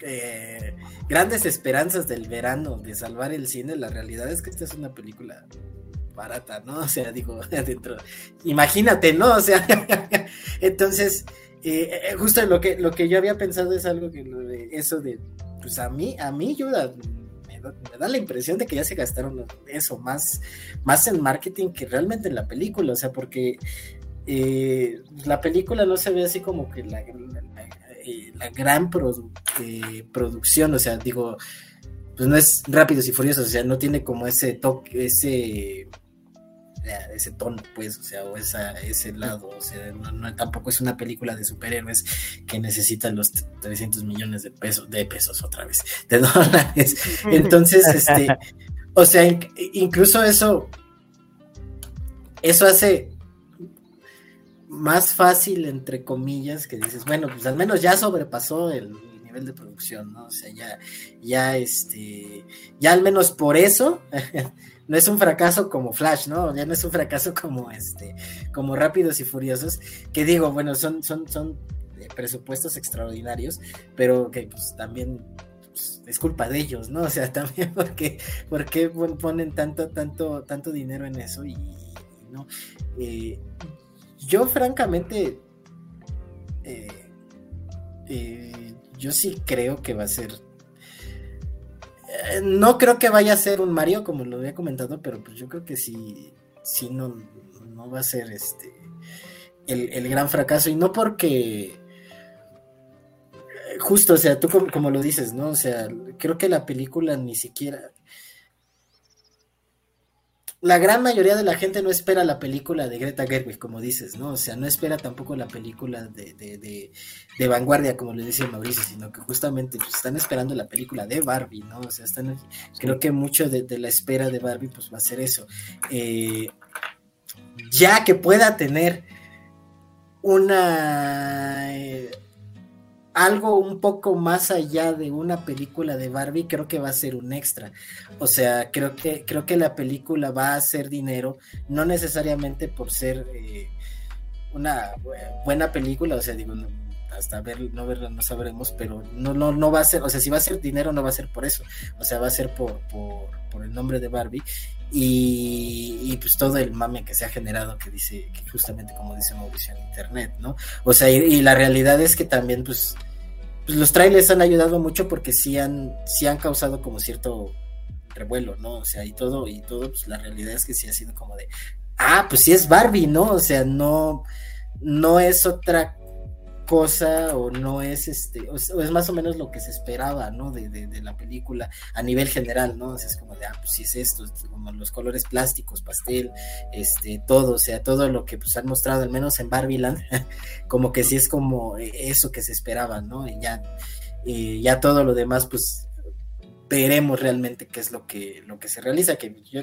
eh, grandes esperanzas del verano de salvar el cine, la realidad es que esta es una película barata, ¿no? O sea, digo, adentro. Imagínate, ¿no? O sea, entonces, justo lo que, lo que yo había pensado es algo que eso de pues a mí, a mí yo me, da la impresión de que ya se gastaron eso, más, más en marketing que realmente en la película, o sea, porque eh, la película no se ve así como que la, eh, gran eh, producción, o sea, digo, pues no es Rápidos y Furiosos, o sea, no tiene como ese toque, ese ese tono, pues, o sea, o esa, ese lado, o sea, no, tampoco es una película de superhéroes que necesita los 300 millones de pesos, de pesos otra vez, de dólares. Entonces, este, o sea, incluso eso, eso hace más fácil, entre comillas, que dices, bueno, pues al menos ya sobrepasó el nivel de producción, ¿no? O sea, ya, ya, este, ya al menos por eso no es un fracaso como Flash, ¿no? Ya no es un fracaso como este, como Rápidos y Furiosos, que digo, bueno, son, son, son eh, presupuestos extraordinarios, pero que pues también pues, es culpa de ellos, ¿no? O sea, también porque, porque ponen tanto, tanto, tanto dinero en eso y, no. Eh, yo francamente, eh, yo sí creo que va a ser eh, no creo que vaya a ser un Mario, como lo había comentado, pero pues yo creo que sí, sí no, no va a ser este el, gran fracaso. Y no porque eh, justo, o sea, tú como, como, lo dices, ¿no? O sea, creo que la película ni siquiera la gran mayoría de la gente no espera la película de Greta Gerwig, como dices, ¿no? O sea, no espera tampoco la película de, vanguardia, como le dice Mauricio, sino que justamente pues, están esperando la película de Barbie, ¿no? O sea, están, creo que mucho de, la espera de Barbie pues va a ser eso. Eh, ya que pueda tener una... Eh, algo un poco más allá de una película de Barbie, creo que va a ser un extra. O sea, creo que, creo que la película va a hacer dinero, no necesariamente por ser eh, una buena película, o sea, digo, hasta ver, no verla no sabremos, pero no, no, no va a ser, o sea, si va a ser dinero, no va a ser por eso, o sea, va a ser por, por, por el nombre de Barbie y, y, pues todo el mame que se ha generado, que dice, justamente como dice Mauricio en internet, ¿no? O sea, y, la realidad es que también, pues, pues, los trailers han ayudado mucho porque sí han, sí han causado como cierto revuelo, ¿no? O sea, y todo, y todo, pues la realidad es que sí ha sido como de, ah, pues sí es Barbie, ¿no? O sea, no, no es otra cosa o no es este, o, es más o menos lo que se esperaba, ¿no? De, de, la película a nivel general, ¿no? O es como de, ah, pues sí es esto, como los colores plásticos, pastel, este, todo, o sea, todo lo que pues han mostrado, al menos en Barbieland, como que sí es como eso que se esperaba, ¿no? Y ya, ya todo lo demás, pues veremos realmente qué es lo que, lo que se realiza, que yo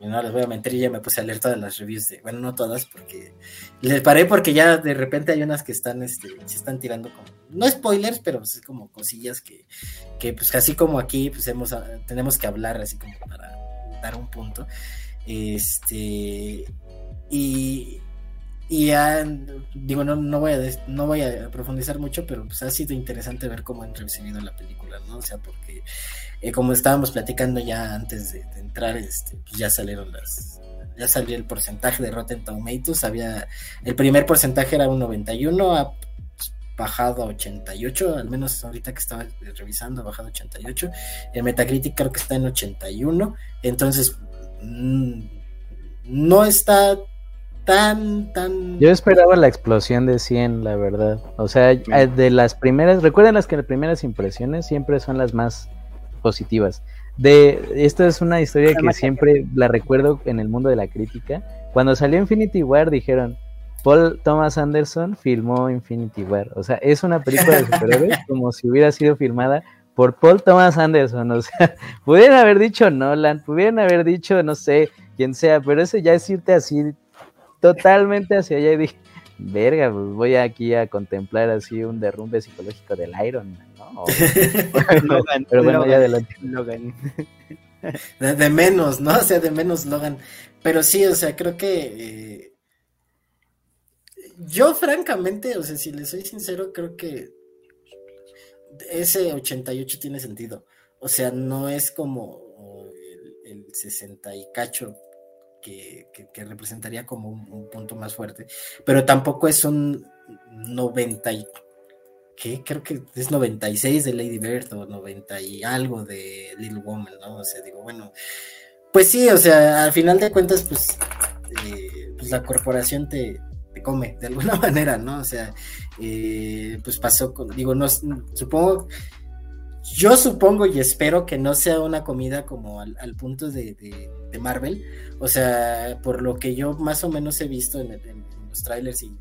no les voy a mentir, ya me puse a leer las reviews de, bueno, no todas, porque les paré porque ya de repente hay unas que están, este, se están tirando como, no spoilers, pero pues es como cosillas que, que pues así como aquí, pues hemos, tenemos que hablar así como para dar un punto. Este, y, y ya, digo, no, no, voy a, no voy a profundizar mucho, pero pues ha sido interesante ver cómo han recibido la película, ¿no? O sea, porque eh, como estábamos platicando ya antes de, entrar, este, pues ya salieron las, ya salió el porcentaje de Rotten Tomatoes, había, el primer porcentaje era un 91, ha bajado a 88, al menos ahorita que estaba revisando, ha bajado a 88, el Metacritic creo que está en 81, entonces mm, no está tan, tan... Yo esperaba la explosión de 100, la verdad. O sea, de las primeras, recuerden las que las primeras impresiones siempre son las más positivas. De, esta es una historia que siempre la recuerdo en el mundo de la crítica. Cuando salió Infinity War dijeron, Paul Thomas Anderson filmó Infinity War. O sea, es una película de superhéroes como si hubiera sido filmada por Paul Thomas Anderson. O sea, pudieran haber dicho Nolan, pudieran haber dicho, no sé, quien sea, pero ese ya es irte así totalmente hacia allá y dije, verga, pues voy aquí a contemplar así un derrumbe psicológico del Iron Man, ¿no? pero bueno, ya adelante. Logan. De, menos, ¿no? O sea, de menos Logan. Pero sí, o sea, creo que... Eh, yo francamente, o sea, si le soy sincero, creo que ese 88 tiene sentido. O sea, no es como el, el 60 y cacho que, representaría como un, punto más fuerte, pero tampoco es un 90 y que creo que es 96 de Lady Bird o 90 y algo de Little Woman, ¿no? O sea, digo, bueno, pues sí, o sea, al final de cuentas, pues, eh, pues la corporación te, come de alguna manera, ¿no? O sea, eh, pues pasó con, digo, no, supongo, yo supongo y espero que no sea una comida como al, punto de, Marvel, o sea, por lo que yo más o menos he visto en, los trailers y,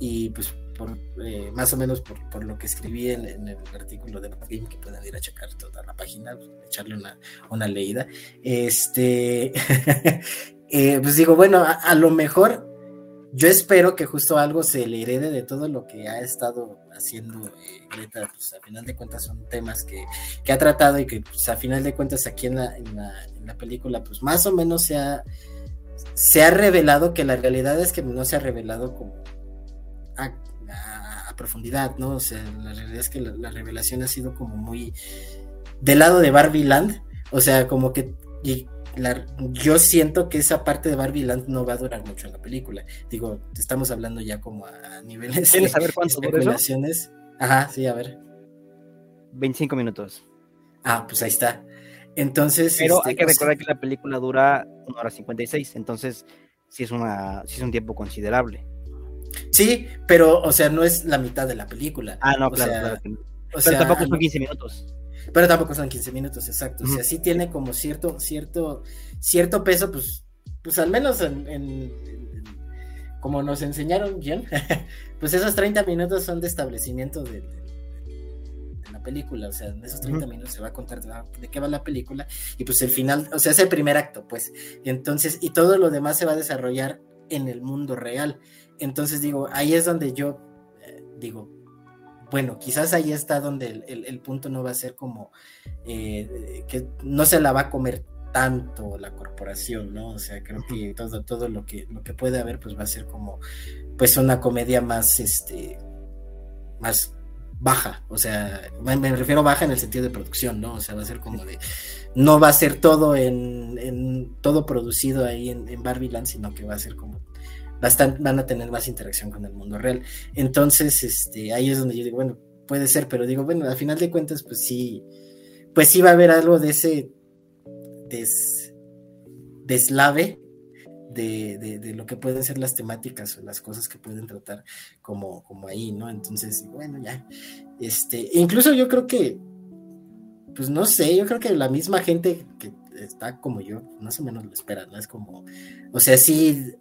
y pues por, eh, más o menos por, lo que escribí en, el artículo de Game, que pueden ir a checar toda la página, echarle una, una leída, este, eh, pues digo, bueno, a lo mejor yo espero que justo algo se le herede de todo lo que ha estado haciendo eh, Greta, pues a final de cuentas son temas que, ha tratado y que pues, a final de cuentas aquí en la, en la, película pues más o menos se ha, se ha revelado que la realidad es que no se ha revelado como a, profundidad, ¿no? O sea, la realidad es que la, revelación ha sido como muy del lado de Barbie Land, o sea, como que yo siento que esa parte de Barbie Land no va a durar mucho en la película. Digo, estamos hablando ya como a niveles ¿Quieres saber cuánto dura Ajá, sí, a ver. 25 minutos. Ah, pues ahí está. Entonces. Pero este, hay que recordar que la película dura 1 hora 56, entonces sí es, una, sí es un tiempo considerable. Sí, pero, o sea, no es la mitad de la película. Ah, no, claro, claro. pero tampoco son 15 minutos. Pero tampoco son 15 minutos, exacto. O sea, sí tiene como cierto, cierto, cierto peso, pues, pues al menos en, como nos enseñaron bien, pues esos 30 minutos son de establecimiento de, la película, o sea, en esos 30 minutos se va a contar de, qué va la película y pues el final, o sea, es el primer acto, pues, entonces, y todo lo demás se va a desarrollar en el mundo real. Entonces digo, ahí es donde yo eh, digo, bueno, quizás ahí está donde el, punto no va a ser como eh, que no se la va a comer tanto la corporación, ¿no? O sea, creo que todo, todo lo que, lo que puede haber, pues va a ser como, pues una comedia más, este, más baja, o sea, me, refiero baja en el sentido de producción, ¿no? O sea, va a ser como de, no va a ser todo en, todo producido ahí en, en Barbie Land, sino que va a ser como van a tener más interacción con el mundo real. Entonces, este, ahí es donde yo digo, bueno, puede ser, pero digo, bueno, al final de cuentas, pues sí, pues sí va a haber algo de ese des, deslave de, de, lo que pueden ser las temáticas o las cosas que pueden tratar como, como ahí, ¿no? Entonces, bueno, ya. Este, incluso yo creo que, pues no sé, yo creo que la misma gente que está como yo, más o menos lo espera, ¿no? Es como, o sea, sí,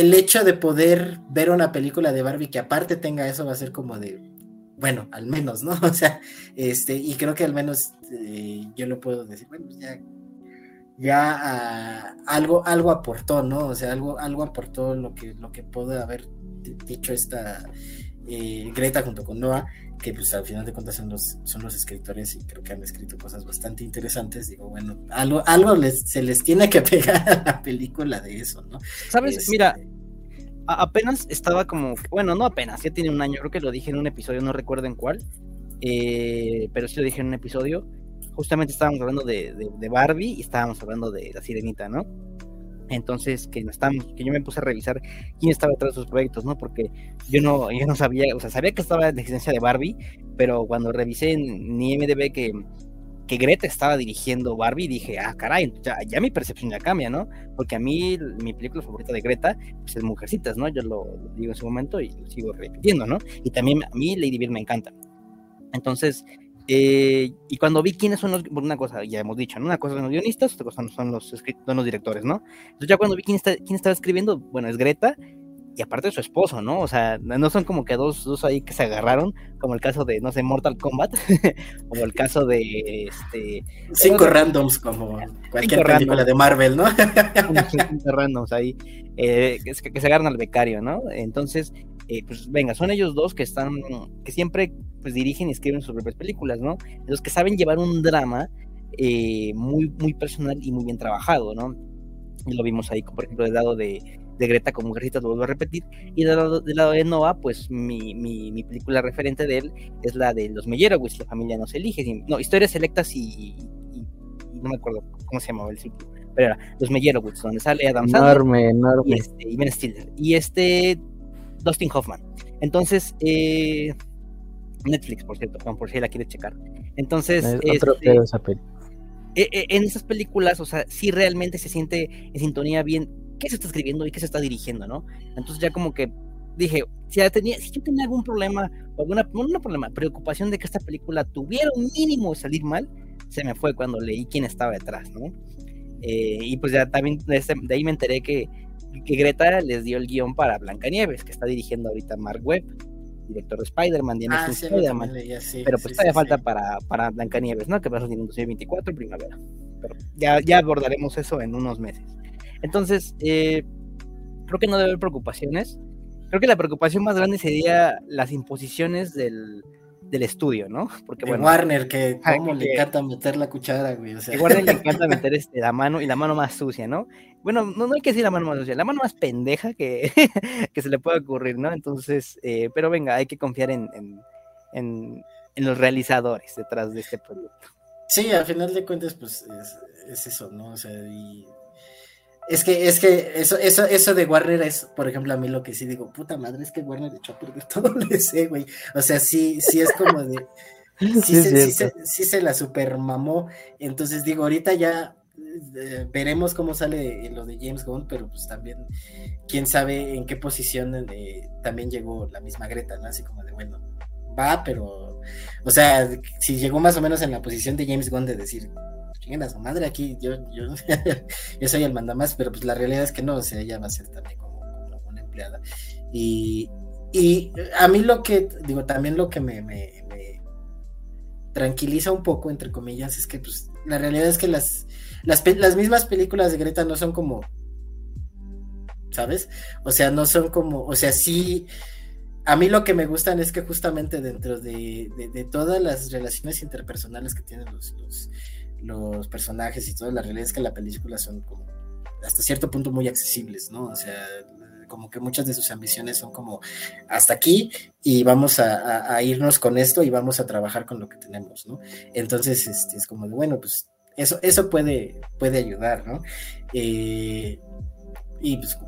el hecho de poder ver una película de Barbie que aparte tenga eso va a ser como de, bueno, al menos, ¿no? O sea, este, y creo que al menos eh, yo lo puedo decir, bueno, pues ya, ya ah, algo, algo aportó, ¿no? O sea, algo, algo aportó lo que, lo que puede haber dicho esta eh, Greta junto con Noah, que pues al final de cuentas son los, son los escritores y creo que han escrito cosas bastante interesantes. Digo, bueno, algo, algo les, se les tiene que pegar a la película de eso, ¿no? Sabes, este, mira, apenas estaba como, bueno, no apenas, ya tiene un año, creo que lo dije en un episodio, no recuerdo en cuál, eh, pero sí lo dije en un episodio. Justamente estábamos hablando de, de Barbie y estábamos hablando de la sirenita, ¿no? Entonces, que, estamos, que yo me puse a revisar quién estaba detrás de sus proyectos, ¿no? Porque yo no, yo no sabía, o sea, sabía que estaba en la existencia de Barbie, pero cuando revisé en IMDB que, que Greta estaba dirigiendo Barbie, dije, ah, caray, ya, mi percepción ya cambia, ¿no? Porque a mí, mi película favorita de Greta pues, es Mujercitas, ¿no? Yo lo, digo en ese momento y lo sigo repitiendo, ¿no? Y también a mí Lady Bird me encanta. Entonces, eh, y cuando vi quiénes son los, una cosa ya hemos dicho, ¿no? Una cosa son los guionistas, otra cosa son los, son los directores, ¿no? Entonces ya cuando vi quién, está, quién estaba escribiendo, bueno, es Greta, y aparte su esposo, ¿no? O sea, no son como que dos, dos ahí que se agarraron, como el caso de, no sé, Mortal Kombat, o el caso de este. Cinco randoms, como cualquier película de Marvel, ¿no? Cinco randoms ahí, eh, que, se agarran al becario, ¿no? Entonces, eh, pues venga, son ellos dos que están, que siempre pues dirigen y escriben sus propias películas, ¿no? Los que saben llevar un drama eh, muy, muy personal y muy bien trabajado, ¿no? Y lo vimos ahí, por ejemplo, del lado de de Greta como Mujercita, lo vuelvo a repetir. Y del lado, del lado de Noah, pues mi, mi, mi, película referente de él es la de los Meyerowitz, La familia no se elige. No, historias selectas y, no me acuerdo cómo se llamaba el sitio. Pero era Los Meyerowitz, donde sale Adam Sandler. Enorme, enorme. Y, este, y Ben Stiller. Y este, Dustin Hoffman. Entonces, eh, Netflix, por cierto, por si la quieres checar. Entonces, es este, esa e, e, en esas películas, o sea, sí realmente se siente en sintonía bien qué se está escribiendo y qué se está dirigiendo, ¿no? Entonces ya como que dije, si, tenía, si yo tenía algún problema, alguna, no problema, preocupación de que esta película tuviera un mínimo de salir mal, se me fue cuando leí quién estaba detrás, ¿no? Eh, y pues ya también de, ahí me enteré que, que, Greta les dio el guion para Blancanieves, que está dirigiendo ahorita Mark Webb, director de Spider-Man, ah, Spider-Man. pero pues todavía falta para, para Blancanieves, ¿no? Que va a salir en 2024, primavera. Pero ya, ya abordaremos eso en unos meses. Entonces, eh, creo que no debe haber preocupaciones. Creo que la preocupación más grande sería las imposiciones del, estudio, ¿no? Porque bueno. Warner, que cómo le encanta meter la cuchara, güey. O sea. Warner le encanta meter este, la mano y la mano más sucia, ¿no? Bueno, no, no hay que decir la mano más sucia, la mano más pendeja que, que se le pueda ocurrir, ¿no? Entonces, eh, pero venga, hay que confiar en, en, los realizadores detrás de este producto. Sí, al final de cuentas, pues es, es eso, ¿no? O sea, y es que, es que eso, eso, eso de Warner es, por ejemplo, a mí lo que sí digo, puta madre, es que Warner echó a perder todo el sé, güey. O sea, sí, sí es como de. Sí, se, sí, se, la supermamó. Entonces digo, ahorita ya eh, veremos cómo sale lo de James Gunn, pero pues también, quién sabe en qué posición eh, también llegó la misma Greta, ¿no? Así como de, bueno, va, pero, o sea, si llegó más o menos en la posición de James Gunn de decir, chinguen a su madre aquí, yo, yo, yo soy el mandamás, pero pues la realidad es que no, o sea, ella va a ser también como, una empleada. Y, y, a mí lo que, digo, también lo que me, me, tranquiliza un poco, entre comillas, es que pues la realidad es que las, las, las mismas películas de Greta no son como, ¿sabes? O sea, no son como, o sea, sí a mí lo que me gustan es que justamente dentro de, de, todas las relaciones interpersonales que tienen los, los personajes y toda la realidad es que la película son como hasta cierto punto muy accesibles, ¿no? O sea, como que muchas de sus ambiciones son como hasta aquí y vamos a, irnos con esto y vamos a trabajar con lo que tenemos, ¿no? Entonces, este, es como de, bueno, pues eso, eso puede, puede ayudar, ¿no? Eh, y pues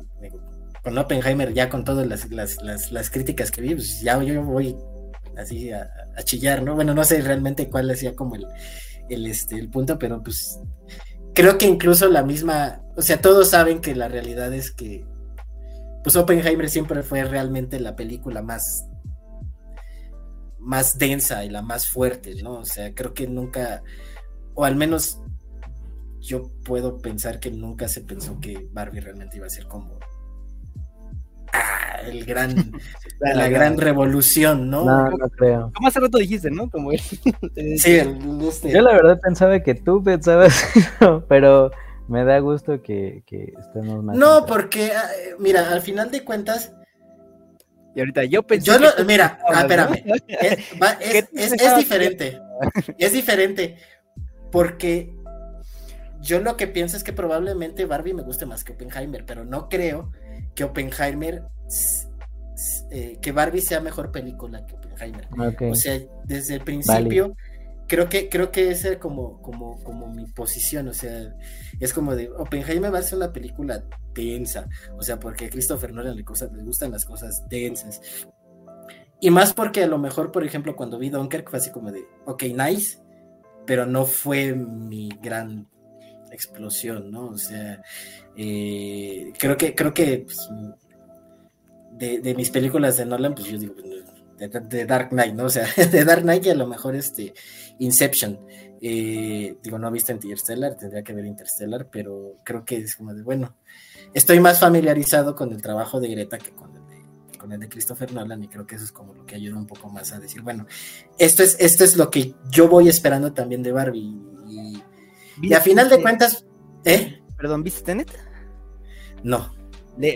con Oppenheimer, ya con todas las, las, las, críticas que vi, pues ya yo voy así a, chillar, ¿no? Bueno, no sé realmente cuál decía como el, el, este, el punto, pero pues creo que incluso la misma, o sea, todos saben que la realidad es que, pues Oppenheimer siempre fue realmente la película más, más densa y la más fuerte, ¿no? O sea, creo que nunca, o al menos yo puedo pensar que nunca se pensó que Barbie realmente iba a ser como el gran, la, gran revolución, ¿no? No, no creo. Como hace rato dijiste, ¿no? Como él. sí, este. Yo la verdad pensaba que tú pensabas pero me da gusto que, estemos más. No, porque, ah, mira, al final de cuentas. Y ahorita yo pensé. Yo mira, ah, espérame. es diferente. Es diferente. Porque yo lo que pienso es que probablemente Barbie me guste más que Oppenheimer, pero no creo que Oppenheimer, eh, que Barbie sea mejor película que Oppenheimer. O sea, desde el principio, creo que, creo que esa es como, como, como mi posición, o sea, es como de, Oppenheimer va a ser una película densa, o sea, porque a Christopher Nolan le, le gustan las cosas densas. Y más porque a lo mejor, por ejemplo, cuando vi Dunkirk fue así como de, ok, nice, pero no fue mi gran explosión, ¿no? O sea, eh, creo que, creo que pues, de, mis películas de Nolan, pues yo digo, de, Dark Knight, ¿no? O sea, de Dark Knight y a lo mejor este Inception. Eh, digo, no he visto Interstellar, tendría que ver Interstellar, pero creo que es como de, bueno, estoy más familiarizado con el trabajo de Greta que con el con el de Christopher Nolan y creo que eso es como lo que ayuda un poco más a decir, bueno, esto es, esto es lo que yo voy esperando también de Barbie. Y, a final de cuentas, ¿eh? Perdón, ¿viste Tenet? No.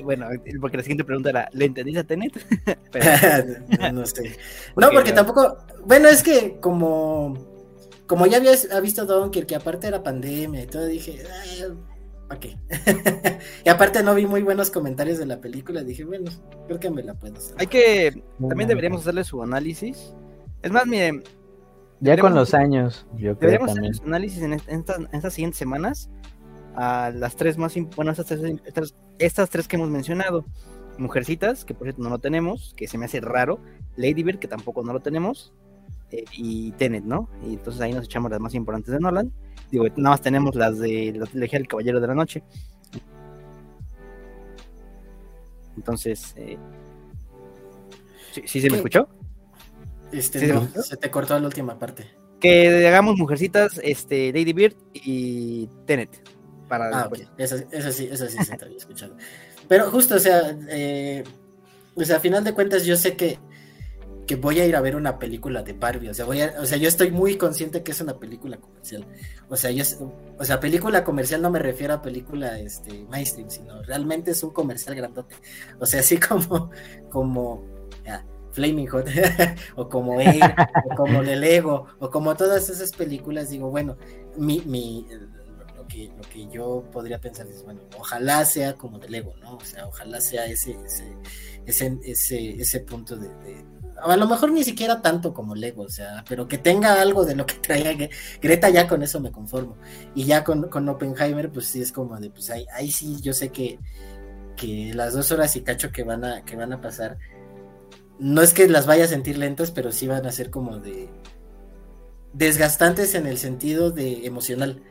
bueno, porque la siguiente pregunta era, ¿le entendiste a Tenet? no, sé. no, porque tampoco, bueno, es que como como ya había visto Donker, que aparte era pandemia y todo, dije, ah, ¿para qué? y aparte no vi muy buenos comentarios de la película, dije, bueno, creo que me la puedo hacer. Hay que, también deberíamos hacerle su análisis. Es más, miren. Ya con los años, yo creo Deberíamos hacer su análisis en, estas, siguientes semanas a las tres más, bueno, estas tres, estas tres que hemos mencionado. Mujercitas, que por cierto no lo tenemos, que se me hace raro. Lady Bird, que tampoco no lo tenemos. Eh, y Tenet, ¿no? Y entonces ahí nos echamos las más importantes de Nolan. Digo, nada más tenemos las de la trilogía del Caballero de la Noche. Entonces, eh... ¿sí, se me escuchó? Este, ¿Se, te cortó la última parte. Que hagamos Mujercitas, este, Lady Bird y Tenet. Para ah, ok. Eso, sí, eso sí se te había escuchado. Pero justo, o sea, eh, o sea, a final de cuentas yo sé que que voy a ir a ver una película de Barbie. O sea, voy o sea, yo estoy muy consciente que es una película comercial. O sea, yo, o sea, película comercial no me refiero a película este, mainstream, sino realmente es un comercial grandote. O sea, así como, como Flaming Hot, o como Air, o como Le Lego, o como todas esas películas, digo, bueno, mi, mi, lo que, lo que yo podría pensar es, bueno, ojalá sea como de Lego, ¿no? O sea, ojalá sea ese, ese, ese, ese, ese punto de a lo mejor ni siquiera tanto como Lego, o sea, pero que tenga algo de lo que traía Greta, ya con eso me conformo. Y ya con, con Oppenheimer, pues sí es como de, pues ahí, ahí sí yo sé que, que las dos horas y cacho que van a, que van a pasar, no es que las vaya a sentir lentas, pero sí van a ser como de desgastantes en el sentido de emocional.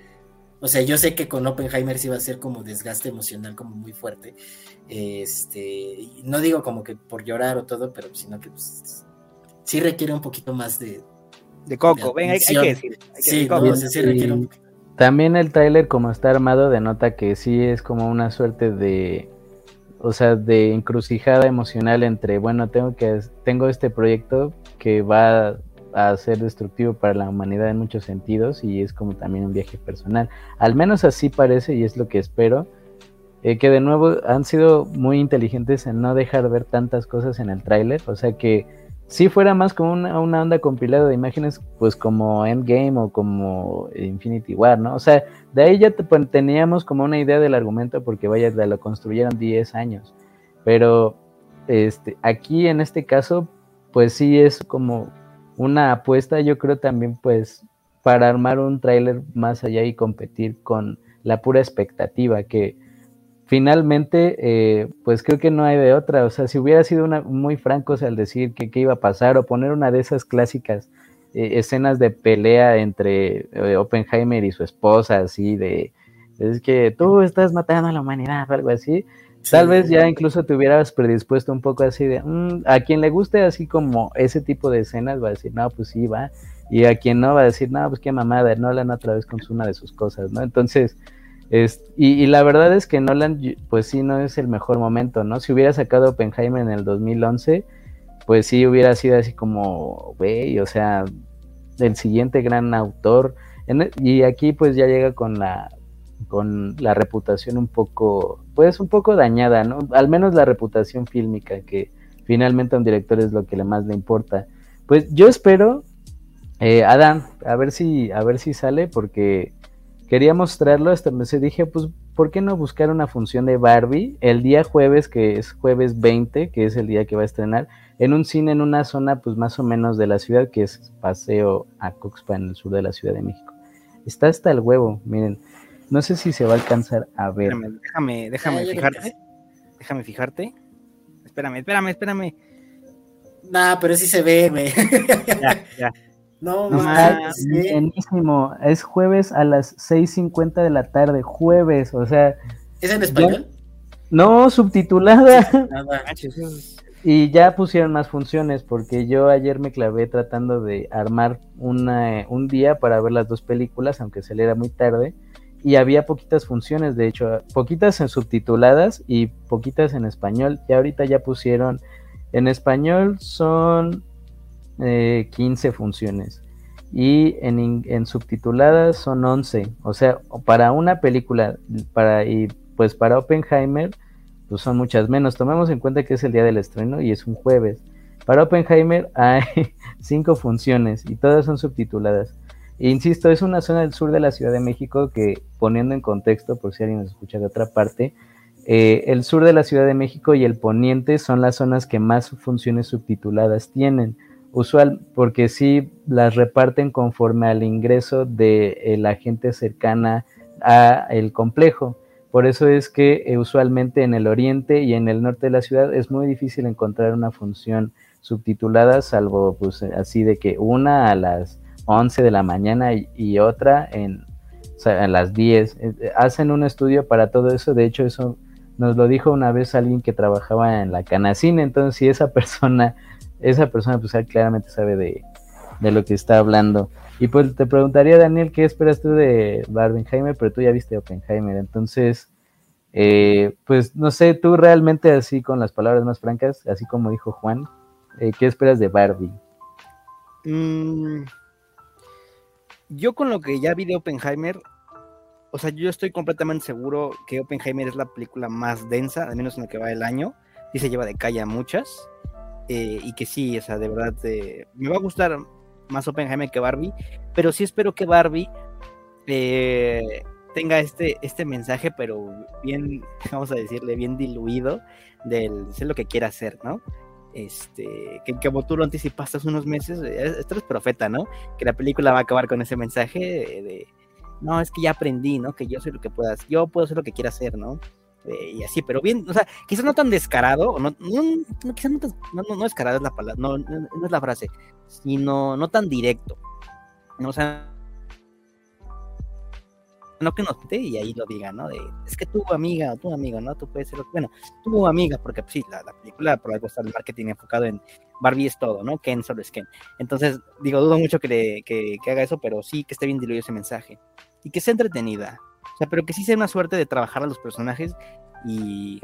O sea, yo sé que con Oppenheimer sí va a ser como desgaste emocional como muy fuerte. Este, no digo como que por llorar o todo, pero sino que pues, sí requiere un poquito más de... De coco, ven, hay, que decir. sí, También el tráiler como está armado denota que sí es como una suerte de... O sea, de encrucijada emocional entre, bueno, tengo que tengo este proyecto que va a ser destructivo para la humanidad en muchos sentidos y es como también un viaje personal. Al menos así parece y es lo que espero. Eh, que de nuevo han sido muy inteligentes en no dejar ver tantas cosas en el tráiler, o sea que si fuera más como una, onda compilada de imágenes, pues como Endgame o como Infinity War, ¿no? O sea, de ahí ya teníamos como una idea del argumento porque vaya, lo construyeron 10 años, pero este, aquí en este caso, pues sí es como una apuesta, yo creo también pues para armar un tráiler más allá y competir con la pura expectativa que finalmente, eh, pues creo que no hay de otra. O sea, si hubiera sido una, muy francos al decir que qué iba a pasar o poner una de esas clásicas eh, escenas de pelea entre eh, Oppenheimer y su esposa, así de, es que tú estás matando a la humanidad algo así. Tal vez ya incluso te hubieras predispuesto un poco así de, mm, a quien le guste así como ese tipo de escenas va a decir, no, pues sí, va. Y a quien no va a decir, no, pues qué mamada, no la otra vez con una de sus cosas, ¿no? Entonces, y, la verdad es que Nolan, pues sí, no es el mejor momento, ¿no? Si hubiera sacado Oppenheimer en el 2011, pues sí hubiera sido así como, güey, o sea, el siguiente gran autor. E, y aquí pues ya llega con la, con la reputación un poco, pues un poco dañada, ¿no? Al menos la reputación fílmica, que finalmente a un director es lo que le más le importa. Pues yo espero, eh, Adam, a ver si, a ver si sale, porque quería mostrarlo, hasta me dije, pues, ¿por qué no buscar una función de Barbie el día jueves, que es jueves 20, que es el día que va a estrenar, en un cine en una zona, pues, más o menos de la ciudad, que es Paseo a Coxpa, en el sur de la Ciudad de México. Está hasta el huevo, miren. No sé si se va a alcanzar a ver. Déjame, déjame, fijarte. Déjame fijarte. Espérame, espérame, espérame. Nah, pero sí se ve, güey. Ya, ya. No, más. Buenísimo. Es jueves a las 6.50 de la tarde. Jueves, o sea. ¿Es en español? No, subtitulada. y ya pusieron más funciones porque yo ayer me clavé tratando de armar una, un día para ver las dos películas, aunque saliera muy tarde. Y había poquitas funciones, de hecho, poquitas en subtituladas y poquitas en español. Y ahorita ya pusieron En español son 15 funciones y en, subtituladas son 11. O sea, para una película, para y pues para Oppenheimer, pues son muchas menos. Tomemos en cuenta que es el día del estreno y es un jueves. Para Oppenheimer hay cinco funciones y todas son subtituladas. Insisto, es una zona del sur de la Ciudad de México que, poniendo en contexto, por si alguien nos escucha de otra parte, eh, el sur de la Ciudad de México y el poniente son las zonas que más funciones subtituladas tienen usual, porque sí las reparten conforme al ingreso de eh, la gente cercana a el complejo. Por eso es que eh, usualmente en el oriente y en el norte de la ciudad es muy difícil encontrar una función subtitulada, salvo pues así de que una a las 11 de la mañana y, otra en, a las 10. Eh, hacen un estudio para todo eso, de hecho eso nos lo dijo una vez alguien que trabajaba en la Canacine, entonces si esa persona esa persona pues claramente sabe de, lo que está hablando. Y pues te preguntaría, Daniel, ¿qué esperas tú de Barbenheimer? Pero tú ya viste Oppenheimer, entonces, eh, pues no sé, tú realmente así con las palabras más francas, así como dijo Juan, eh, ¿qué esperas de Barbie? Mm, yo con lo que ya vi de Oppenheimer, o sea, yo estoy completamente seguro que Oppenheimer es la película más densa, al menos en lo que va el año, y se lleva de calle a muchas. Eh, y que sí, o sea, de verdad, eh, me va a gustar más Oppenheimer que Barbie, pero sí espero que Barbie eh, tenga este, este mensaje, pero bien, vamos a decirle, bien diluido del sé lo que quiere hacer, ¿no? Este, que, como tú lo anticipaste hace unos meses, esto es profeta, ¿no? Que la película va a acabar con ese mensaje de, no, es que ya aprendí, ¿no? Que yo soy lo que puedas, yo puedo hacer lo que quiera hacer, ¿no? Eh, y así, pero bien, o sea, quizás no tan descarado, no, no, quizás no, tan, no, descarado es la palabra, no, no, es la frase, sino no tan directo, o sea, no que nos y ahí lo diga, ¿no? Es que tu amiga o tu amigo, ¿no? Tú puedes ser, bueno, tu amiga, porque pues, sí, la, la, película por algo está el marketing enfocado en Barbie es todo, ¿no? Ken solo es Ken. Entonces, digo, dudo mucho que, le, que haga eso, pero sí que esté bien diluido ese mensaje y que sea entretenida. O sea, pero que sí sea una suerte de trabajar a los personajes y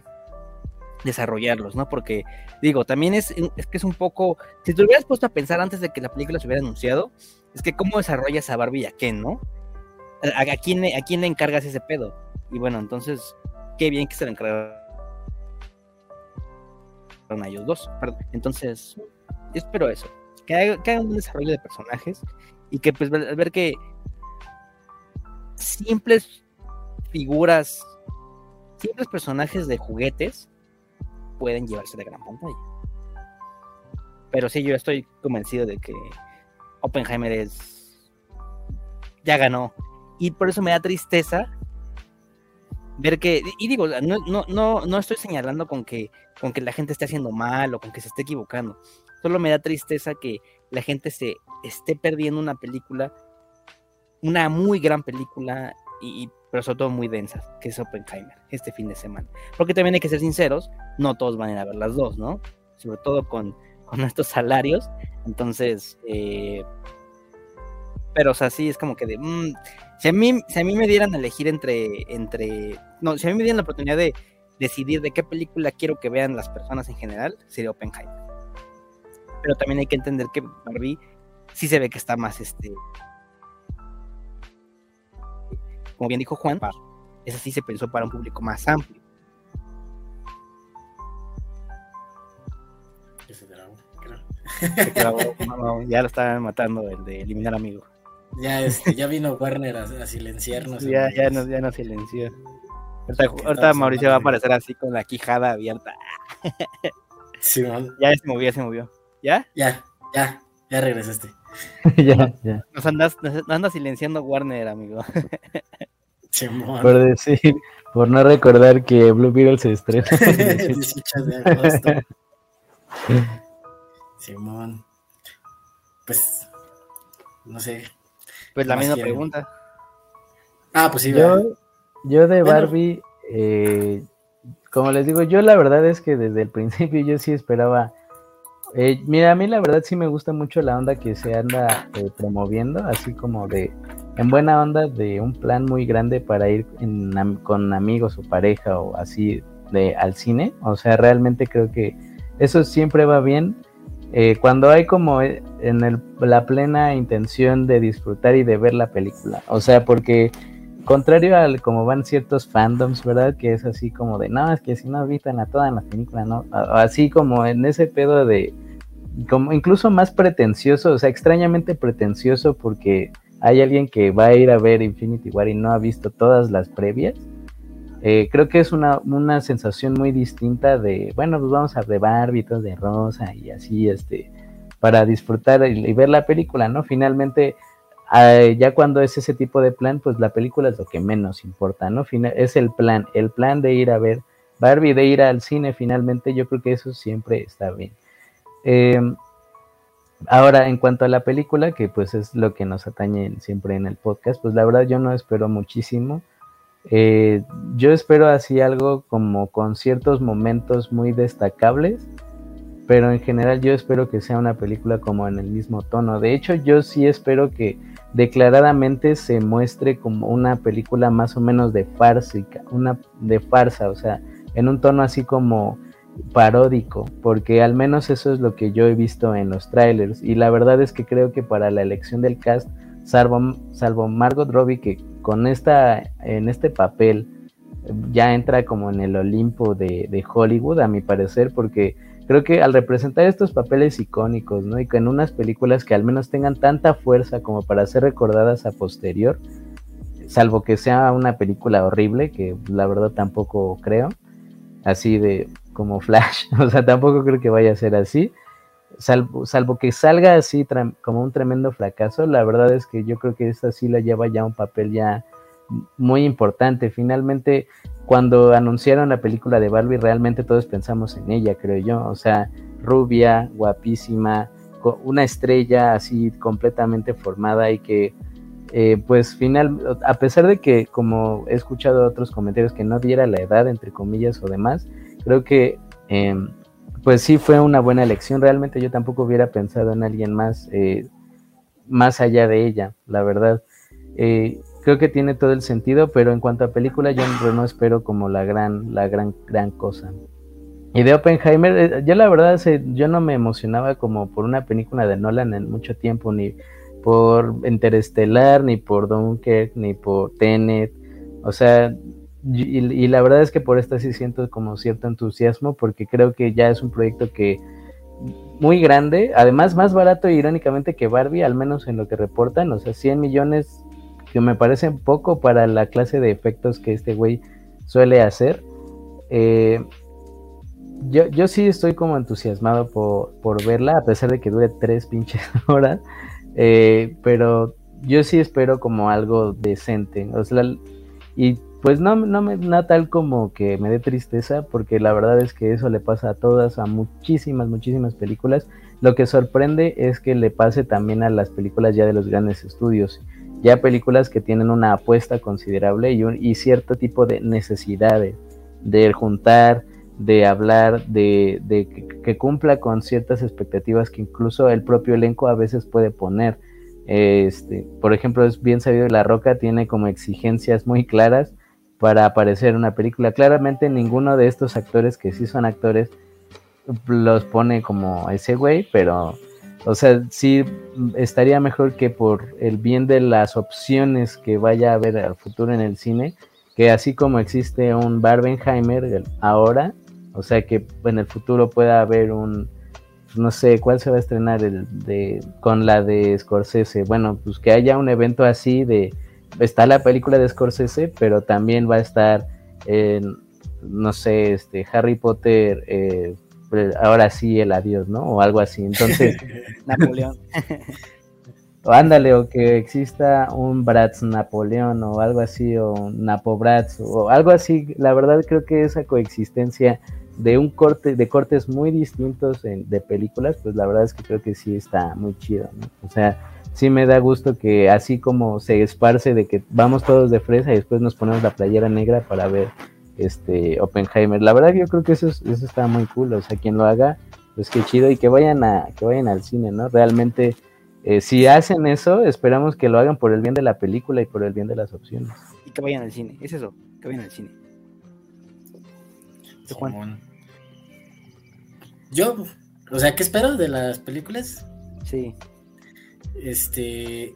desarrollarlos, ¿no? Porque, digo, también es, es que es un poco. Si te hubieras puesto a pensar antes de que la película se hubiera anunciado, es que cómo desarrollas a Barbie y a Ken, ¿no? ¿A, quién, a quién le encargas ese pedo? Y bueno, entonces, qué bien que se le encargaron a ellos dos. Entonces, espero eso. Que hagan un desarrollo de personajes y que, pues, al ver que simples figuras, simples personajes de juguetes pueden llevarse de gran pantalla. Pero sí, yo estoy convencido de que Oppenheimer es. ya ganó. Y por eso me da tristeza ver que. Y digo, no, no, no, no estoy señalando con que, con que la gente esté haciendo mal o con que se esté equivocando. Solo me da tristeza que la gente se esté perdiendo una película, una muy gran película, y, pero sobre todo muy densas, que es Oppenheimer, este fin de semana. Porque también hay que ser sinceros, no todos van a ir a ver las dos, ¿no? Sobre todo con, con estos salarios. Entonces, eh, pero o sea, sí es como que de, mm, si, a mí, si a mí me dieran a elegir entre, entre, no, si a mí me dieran la oportunidad de decidir de qué película quiero que vean las personas en general, sería Oppenheimer. Pero también hay que entender que Barbie sí se ve que está más, este, como bien dijo Juan, esa sí se pensó para un público más amplio. ya lo estaban matando el de eliminar amigos. Ya, este, ya vino Warner a, silenciarnos. Ya, ya nos, ya nos silenció. Ahorita, Mauricio va a aparecer así con la quijada abierta. ya se movió, se movió. ¿Ya? Ya, ya, ya regresaste. ya, ya. Nos andas, nos andas silenciando Warner, amigo. Por decir, por no recordar que Blue Beetle se estrena. Simón. Pues, no sé. Pues la misma pregunta. Ah, pues sí. Yo, yo de Barbie, eh, como les digo, yo la verdad es que desde el principio yo sí esperaba eh, mira, a mí la verdad sí me gusta mucho la onda que se anda eh, promoviendo, así como de, en buena onda, de un plan muy grande para ir con amigos o pareja o así de al cine. O sea, realmente creo que eso siempre va bien. Eh, cuando hay como en la plena intención de disfrutar y de ver la película. O sea, porque contrario al como van ciertos fandoms, ¿verdad? Que es así como de, no, es que si no habitan a toda la película, ¿no? Así como en ese pedo de, como incluso más pretencioso, o sea, extrañamente pretencioso porque hay alguien que va a ir a ver Infinity War y no ha visto todas las previas. Eh, creo que es una, una, sensación muy distinta de, bueno, pues vamos a ver Barbie, de rosa y así, este, para disfrutar y, ver la película, ¿no? Finalmente, ya cuando es ese tipo de plan, pues la película es lo que menos importa, ¿no? es el plan, el plan de ir a ver Barbie, de ir al cine, finalmente, yo creo que eso siempre está bien. Em, ahora, en cuanto a la película, que pues es lo que nos atañe siempre en el podcast, pues la verdad yo no espero muchísimo. Eh, yo espero así algo como con ciertos momentos muy destacables, pero en general yo espero que sea una película como en el mismo tono. De hecho, yo sí espero que declaradamente se muestre como una película más o menos de fársica, una de farsa, o sea, en un tono así como paródico, porque al menos eso es lo que yo he visto en los trailers y la verdad es que creo que para la elección del cast, salvo, salvo Margot Robbie que con esta, en este papel ya entra como en el Olimpo de, Hollywood, a mi parecer, porque creo que al representar estos papeles icónicos, ¿no? Y que en unas películas que al menos tengan tanta fuerza como para ser recordadas a posterior, salvo que sea una película horrible, que la verdad tampoco creo, así de como Flash, o sea, tampoco creo que vaya a ser así. Salvo, salvo que salga así como un tremendo fracaso, la verdad es que yo creo que esta sí la lleva ya un papel ya muy importante. Finalmente, cuando anunciaron la película de Barbie, realmente todos pensamos en ella, creo yo. O sea, rubia, guapísima, una estrella así completamente formada y que, eh, pues, final, a pesar de que, como he escuchado otros comentarios, que no diera la edad, entre comillas o demás, creo que em, pues sí fue una buena elección. Realmente yo tampoco hubiera pensado en alguien más, eh, más allá de ella, la verdad. Eh, creo que tiene todo el sentido, pero en cuanto a película yo no espero como la gran, la gran, gran cosa. Y de Oppenheimer, eh, yo la verdad yo no me emocionaba como por una película de Nolan en mucho tiempo, ni por Interestelar, ni por Dunkirk, ni por Tenet. O sea, y, la verdad es que por esta sí siento como cierto entusiasmo porque creo que ya es un proyecto que muy grande, además más barato irónicamente que Barbie, al menos en lo que reportan, o sea, 100 millones que me parecen poco para la clase de efectos que este güey suele hacer. Eh, yo, yo sí estoy como entusiasmado por, por, verla, a pesar de que dure tres pinches horas, eh, pero yo sí espero como algo decente, o sea, y pues no, no me da tal como que me dé tristeza, porque la verdad es que eso le pasa a todas, a muchísimas, muchísimas películas. Lo que sorprende es que le pase también a las películas ya de los grandes estudios, ya películas que tienen una apuesta considerable y, un, y cierto tipo de necesidades de juntar, de hablar, de, de que, que, cumpla con ciertas expectativas que incluso el propio elenco a veces puede poner. Este, por ejemplo, es bien sabido La Roca tiene como exigencias muy claras para aparecer una película. Claramente ninguno de estos actores que sí son actores los pone como ese güey, pero, o sea, sí estaría mejor que por el bien de las opciones que vaya a haber al futuro en el cine, que así como existe un Barbenheimer ahora, o sea, que en el futuro pueda haber un, no sé, ¿cuál se va a estrenar el de, con la de Scorsese? Bueno, pues que haya un evento así de está la película de Scorsese, pero también va a estar, en, no sé, este, Harry Potter, eh, ahora sí el adiós, ¿no? O algo así. Entonces, Napoleón. o ándale, o que exista un Bratz Napoleón o algo así, o un Napo Bratz, o algo así. La verdad creo que esa coexistencia de un corte, de cortes muy distintos de películas, pues la verdad es que creo que sí está muy chido, ¿no? O sea, sí me da gusto que así como se esparce de que vamos todos de fresa y después nos ponemos la playera negra para ver este Oppenheimer. La verdad yo creo que eso, eso está muy cool, o sea, quien lo haga, pues qué chido y que vayan a que vayan al cine, ¿no? Realmente eh, si hacen eso, esperamos que lo hagan por el bien de la película y por el bien de las opciones. Y que vayan al cine, es eso, que vayan al cine. yo, o sea, ¿qué espero de las películas? Sí. Este,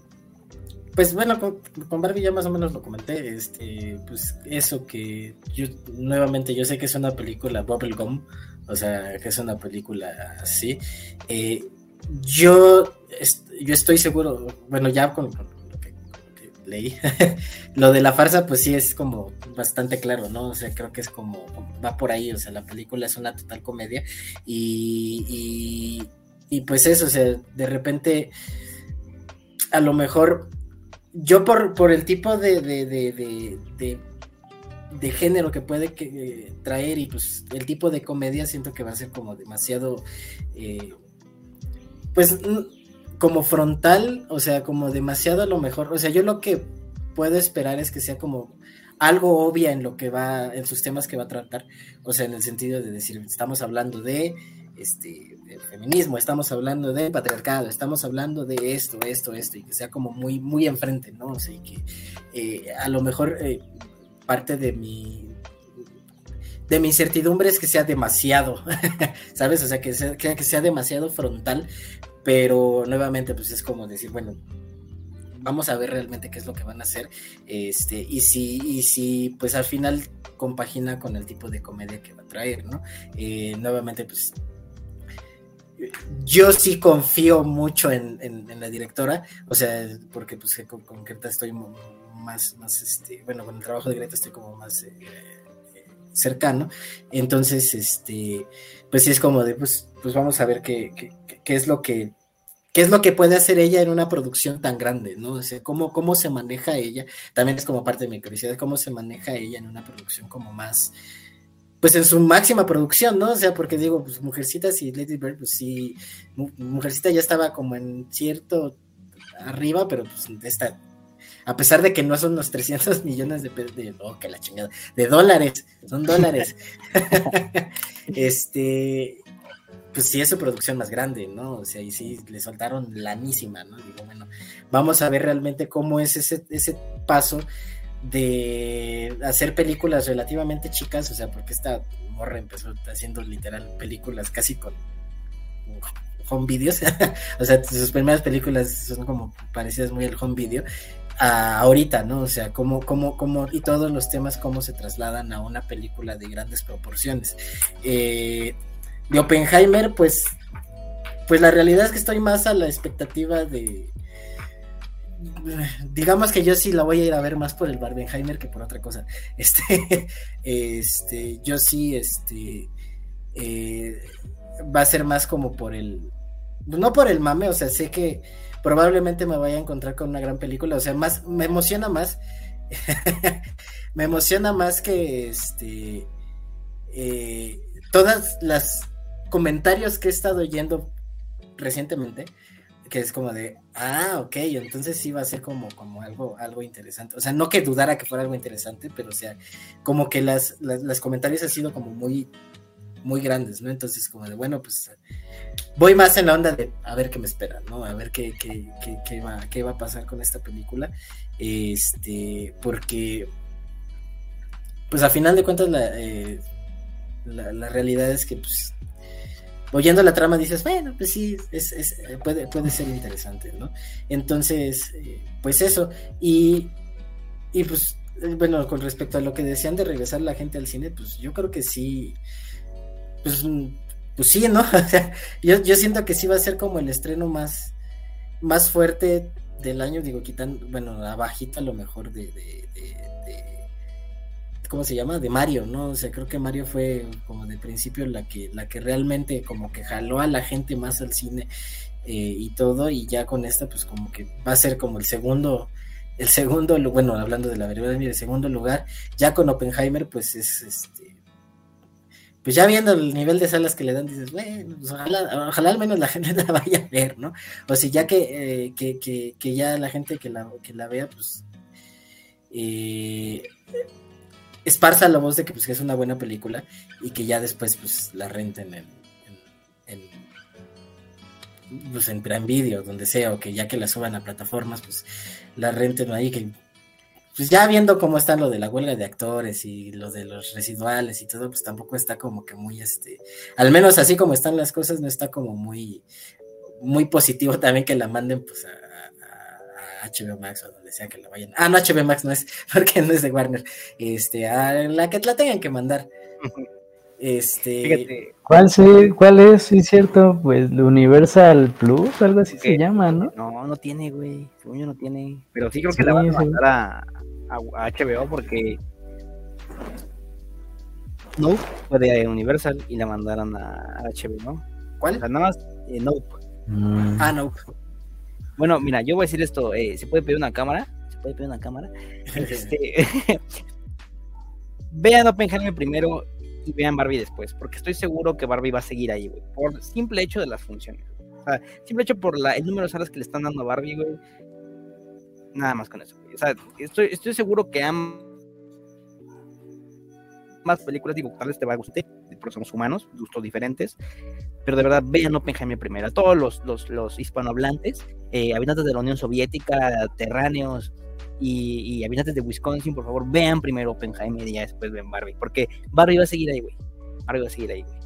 pues bueno, con, Barbie ya más o menos lo comenté, este, pues eso que yo nuevamente yo sé que es una película bubblegum, o sea, que es una película así. Eh, yo, yo estoy seguro, bueno, ya con, lo, que, leí, lo de la farsa, pues sí es como bastante claro, ¿no? O sea, creo que es como, va por ahí, o sea, la película es una total comedia y, y, y pues eso, o sea, de repente, a lo mejor yo por, por el tipo de, de, género que puede que, traer y pues el tipo de comedia siento que va a ser como demasiado, eh, pues como frontal, o sea, como demasiado a lo mejor, o sea, yo lo que puedo esperar es que sea como algo obvia en lo que va, en sus temas que va a tratar, o sea, en el sentido de decir, estamos hablando de este, feminismo, estamos hablando de patriarcado, estamos hablando de esto, esto, esto, y que sea como muy, muy enfrente, ¿no? O sea, y que eh, a lo mejor eh, parte de mi de mi incertidumbre es que sea demasiado, ¿sabes? O sea, que sea, que sea demasiado frontal, pero nuevamente, pues es como decir, bueno, vamos a ver realmente qué es lo que van a hacer, este, y si, y si pues al final compagina con el tipo de comedia que va a traer, ¿no? Eh, nuevamente, pues yo sí confío mucho en, la directora, o sea, porque pues con, con Greta estoy más, más, este, bueno, con el trabajo de Greta estoy como más eh, cercano, entonces, este, pues sí es como de, pues, pues vamos a ver qué, qué, es lo que, qué es lo que puede hacer ella en una producción tan grande, ¿no? O sea, cómo, cómo se maneja ella, también es como parte de mi curiosidad, cómo se maneja ella en una producción como más, pues en su máxima producción, ¿no? O sea, porque digo, pues Mujercitas y Lady Bird, pues sí, Mujercita ya estaba como en cierto arriba, pero pues esta, a pesar de que no son los 300 millones de, de oh, que la chingada, de dólares, son dólares. este, pues sí es su producción más grande, ¿no? O sea, y sí le soltaron lanísima, ¿no? Digo, bueno, vamos a ver realmente cómo es ese, ese paso de hacer películas relativamente chicas, o sea, porque esta morra empezó haciendo literal películas casi con home videos, o sea, sus primeras películas son como parecidas muy al home video, ahorita, ¿no? O sea, cómo, cómo, cómo, y todos los temas, cómo se trasladan a una película de grandes proporciones. Eh, de Oppenheimer, pues, pues la realidad es que estoy más a la expectativa de, digamos que yo sí la voy a ir a ver más por el Barbenheimer que por otra cosa. Este, este, yo sí, este, eh, va a ser más como por el, no por el mame, o sea, sé que probablemente me vaya a encontrar con una gran película, o sea, más, me emociona más, me emociona más que, este, eh, todas las comentarios que he estado oyendo recientemente que es como de, ah, ok, entonces sí va a ser como, como algo, algo interesante. O sea, no que dudara que fuera algo interesante, pero o sea, como que las, las, comentarios han sido como muy, muy grandes, ¿no? Entonces, como de, bueno, pues voy más en la onda de a ver qué me espera, ¿no? A ver qué, qué, qué, qué va, qué va a pasar con esta película. Este, porque, pues a final de cuentas, la, eh, la, la realidad es que, pues, oyendo la trama dices, bueno, pues sí, es, es, puede, puede ser interesante, ¿no? Entonces, eh, pues eso. Y, y pues, eh, bueno, con respecto a lo que decían de regresar la gente al cine, pues yo creo que sí, pues, pues sí, ¿no? O sea, yo, yo siento que sí va a ser como el estreno más, más fuerte del año, digo, quitando, bueno, abajita a lo mejor de, de ¿cómo se llama? De Mario, ¿no? O sea, creo que Mario fue como de principio la que, la que realmente como que jaló a la gente más al cine eh, y todo, y ya con esta, pues como que va a ser como el segundo, el segundo, bueno, hablando de la verdad, el segundo lugar, ya con Oppenheimer, pues es este, pues ya viendo el nivel de salas que le dan, dices, bueno, pues ojalá, al menos la gente la vaya a ver, ¿no? O si ya que, eh, que, que, que, ya la gente que la, que la vea, pues eh, esparza la voz de que, pues, es una buena película y que ya después pues, la renten en, en, en, pues, en Prime Video, donde sea, o que ya que la suban a plataformas, pues la renten ahí, que pues ya viendo cómo está lo de la huelga de actores y lo de los residuales y todo, pues tampoco está como que muy, este, al menos así como están las cosas, no está como muy, muy positivo también que la manden pues a, HBO Max o donde sea que la vayan. Ah, no, HBO Max no es, porque no es de Warner. Este, a la que la tengan que mandar. Este. ¿Cuál, ¿Cuál es? Sí, cierto, pues Universal Plus, algo así se llama, ¿no? No, no tiene, güey. Según no tiene. Pero sí creo que la van a mandar a, a, HBO porque. No, fue de Universal y la mandaron a, HBO, ¿Cuál? nada más, eh, Nope. Mm. Ah, Nope. Bueno, mira, yo voy a decir esto, eh, ¿se puede pedir una cámara? ¿Se puede pedir una cámara? este, vean Oppenheimer primero y vean Barbie después, porque estoy seguro que Barbie va a seguir ahí, güey, por simple hecho de las funciones. O sea, simple hecho por la, el número de salas que le están dando a Barbie, güey. Nada más con eso, güey. O sea, estoy, estoy seguro que ambas películas, digo, tal vez te va a gustar, porque somos humanos, gustos diferentes, pero de verdad vean Oppenheimer primero, a todos los, los, los hispanohablantes, eh, habitantes de la Unión Soviética, terráneos y, habitantes de Wisconsin, por favor, vean primero Oppenheimer y ya después ven Barbie, porque Barbie va a seguir ahí, güey. Barbie va a seguir ahí, güey.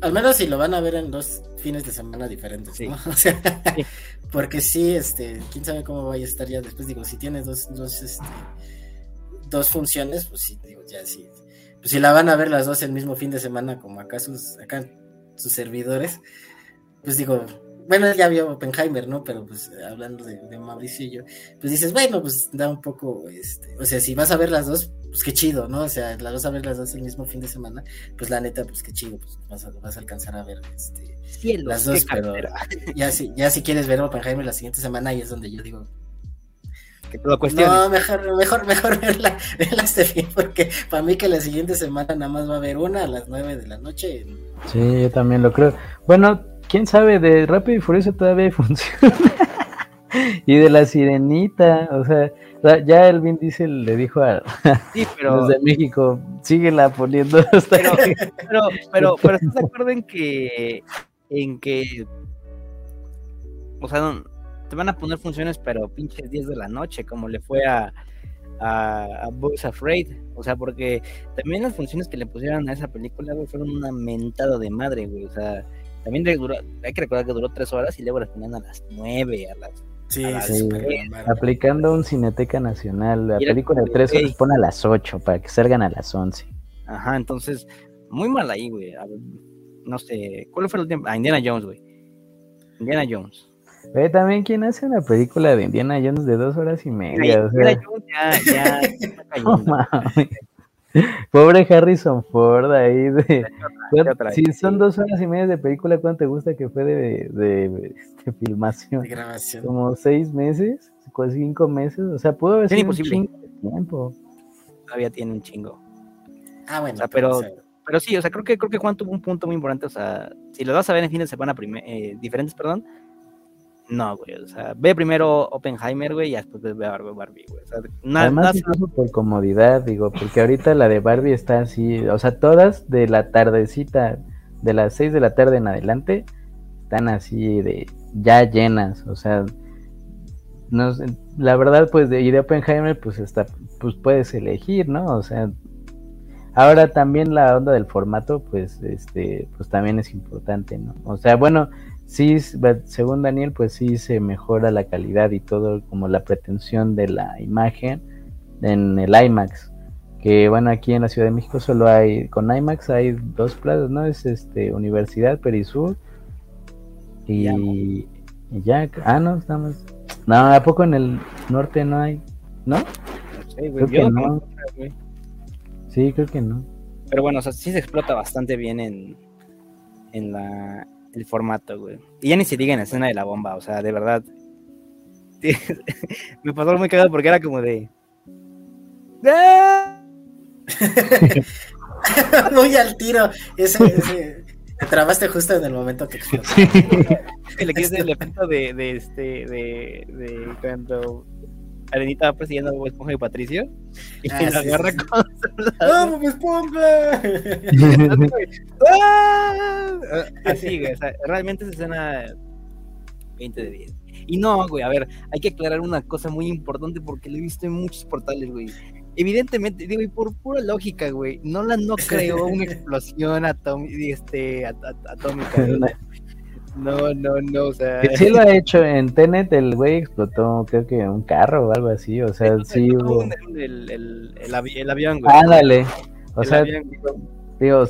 Al menos si lo van a ver en dos fines de semana diferentes, ¿no? O sea, porque sí, este, quién sabe cómo vaya a estar ya después, digo, si tiene dos, dos, este, dos funciones, pues sí, digo, ya sí. Pues si la van a ver las dos el mismo fin de semana, como acá sus, acá sus servidores, pues digo, bueno, ya vio Oppenheimer, ¿no? Pero pues hablando de, Mauricio y yo, pues dices, bueno, pues da un poco, este, o sea, si vas a ver las dos, pues qué chido, ¿no? O sea, la vas a ver las dos el mismo fin de semana, pues la neta, pues qué chido, pues vas a, vas a alcanzar a ver este, las dos, pero ya si, ya si quieres ver Oppenheimer la siguiente semana, ahí es donde yo digo, que todo cuestión. No, mejor, mejor, mejor verla, verla este fin, porque para mí que la siguiente semana nada más va a haber una a las nueve de la noche. Sí, yo también lo creo. Bueno, quién sabe, de Rápido y Furioso todavía funciona. y de la sirenita, o sea, ya el Vin Diesel le dijo a los de México, síguela poniendo hasta pero, pero, pero, pero, ¿estás de acuerdo en que, en que, o sea, te van a poner funciones, pero pinches 10 de la noche, como le fue a, a, a Afraid. O sea, porque también las funciones que le pusieron a esa película, güey, fueron una mentada de madre, güey. O sea, también duró, hay que recordar que duró tres horas y luego las ponían a las nueve, a las Sí, aplicando un Cineteca Nacional, la película de tres horas pone a las 8 para que salgan a las 11. Ajá, entonces, muy mal ahí, güey. No sé, ¿cuál fue el último? Ah, Indiana Jones, güey. Indiana Jones. Ve también quién hace una película de Indiana Jones de dos horas y media. Indiana Jones ya, ya, Pobre Harrison Ford ahí de... si son dos horas y media de película, ¿cuánto te gusta que fue de, de, este, filmación? De grabación. Como seis meses, cinco meses, o sea, pudo haber sido un chingo de tiempo. Todavía tiene un chingo. Ah, bueno. pero, pero sí, o sea, creo que creo que Juan tuvo un punto muy importante, o sea, si lo vas a ver en fines de semana eh, diferentes, perdón, no, güey. O sea, ve primero Oppenheimer, güey, y después ve Barbie, Barbie güey. O sea, nada, Además, por comodidad, digo, porque ahorita la de Barbie está así, o sea, todas de la tardecita, de las 6 de la tarde en adelante, están así de ya llenas, o sea, no, la verdad, pues de, y de Oppenheimer, pues está, pues puedes elegir, ¿no? O sea, ahora también la onda del formato, pues, este, pues también es importante, ¿no? O sea, bueno, sí, según Daniel, pues sí se mejora la calidad y todo, como la pretensión de la imagen en el IMAX. Que bueno, aquí en la Ciudad de México solo hay, con IMAX hay dos plazas, ¿no? Es este Universidad Perisur y, y ya, ah, no, estamos. No, ¿a poco en el norte no hay? ¿No? creo que no. Sí, creo que no. Pero bueno, o sea, sí se explota bastante bien en, en la el formato, güey. Y ya ni se diga en la escena de la bomba, o sea, de verdad. me pasó muy cagado porque era como de. ¡Ah! muy al tiro. Ese, ese, te trabaste justo en el momento que Le quieres el efecto de, de este, de, de cuando Arenita va persiguiendo a Bob Esponja y Patricio y ah, la agarra con ¡Ah, Bob Esponja! ¡Ah! Así, güey, o sea, realmente esa escena 20 de 10. Y no, güey, a ver, hay que aclarar una cosa muy importante porque lo he visto en muchos portales, güey. Evidentemente, digo, y por pura lógica, güey, Nolan no creó una explosión este, atómica. No, no, no, o sea. sí lo ha hecho en Tenet, el güey explotó, creo que un carro o algo así, o sea, sí hubo. El, el, el, avión, güey. Ándale, o sea, digo,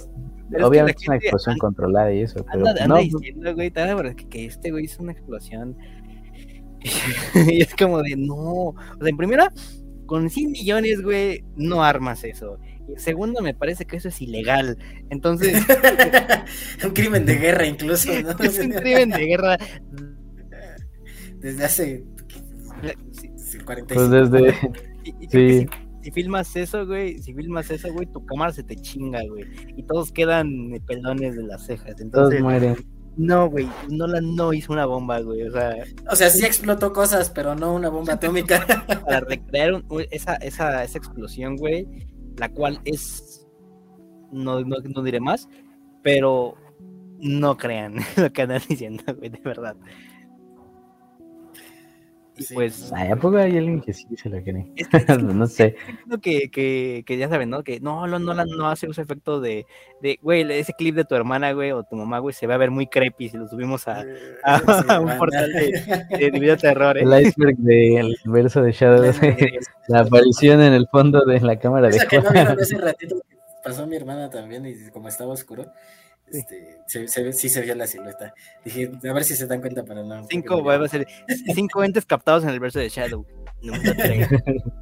obviamente es, una explosión controlada y eso, pero anda, no. Pues diciendo, güey, que, que este güey hizo una explosión. y es como de, no, o sea, en primera, con 100 millones, güey, no armas eso. Segundo, me parece que eso es ilegal. Entonces. un crimen de guerra, incluso. es un crimen de guerra. Desde hace. pues desde. sí. Si, filmas eso, güey, si filmas eso, güey, tu cámara se te chinga, güey. Y todos quedan pelones de las cejas. Entonces, todos mueren. No, güey, Nolan no hizo una bomba, güey, o sea... O sea, sí explotó cosas, pero no una bomba atómica. Para recrear esa, esa, esa explosión, güey, la cual es, no, no, diré más, pero no crean lo que andan diciendo, güey, de verdad. Pues. ¿A poco hay alguien que sí se lo cree? no sé. Que, que, que, ya saben, ¿no? Que no, no, no, no hace ese efecto de, de, güey, ese clip de tu hermana, güey, o tu mamá, güey, se va a ver muy creepy si lo subimos a, a, un portal de, de video terror. ¿eh? El iceberg del verso de Shadow, la aparición en el fondo de la cámara de. que no vieron ese ratito que pasó mi hermana también y como estaba oscuro este, se, se, sí se vio la silueta. Dije, a ver si se dan cuenta para no. Cinco, va a ser, cinco entes captados en el verso de Shadow. No me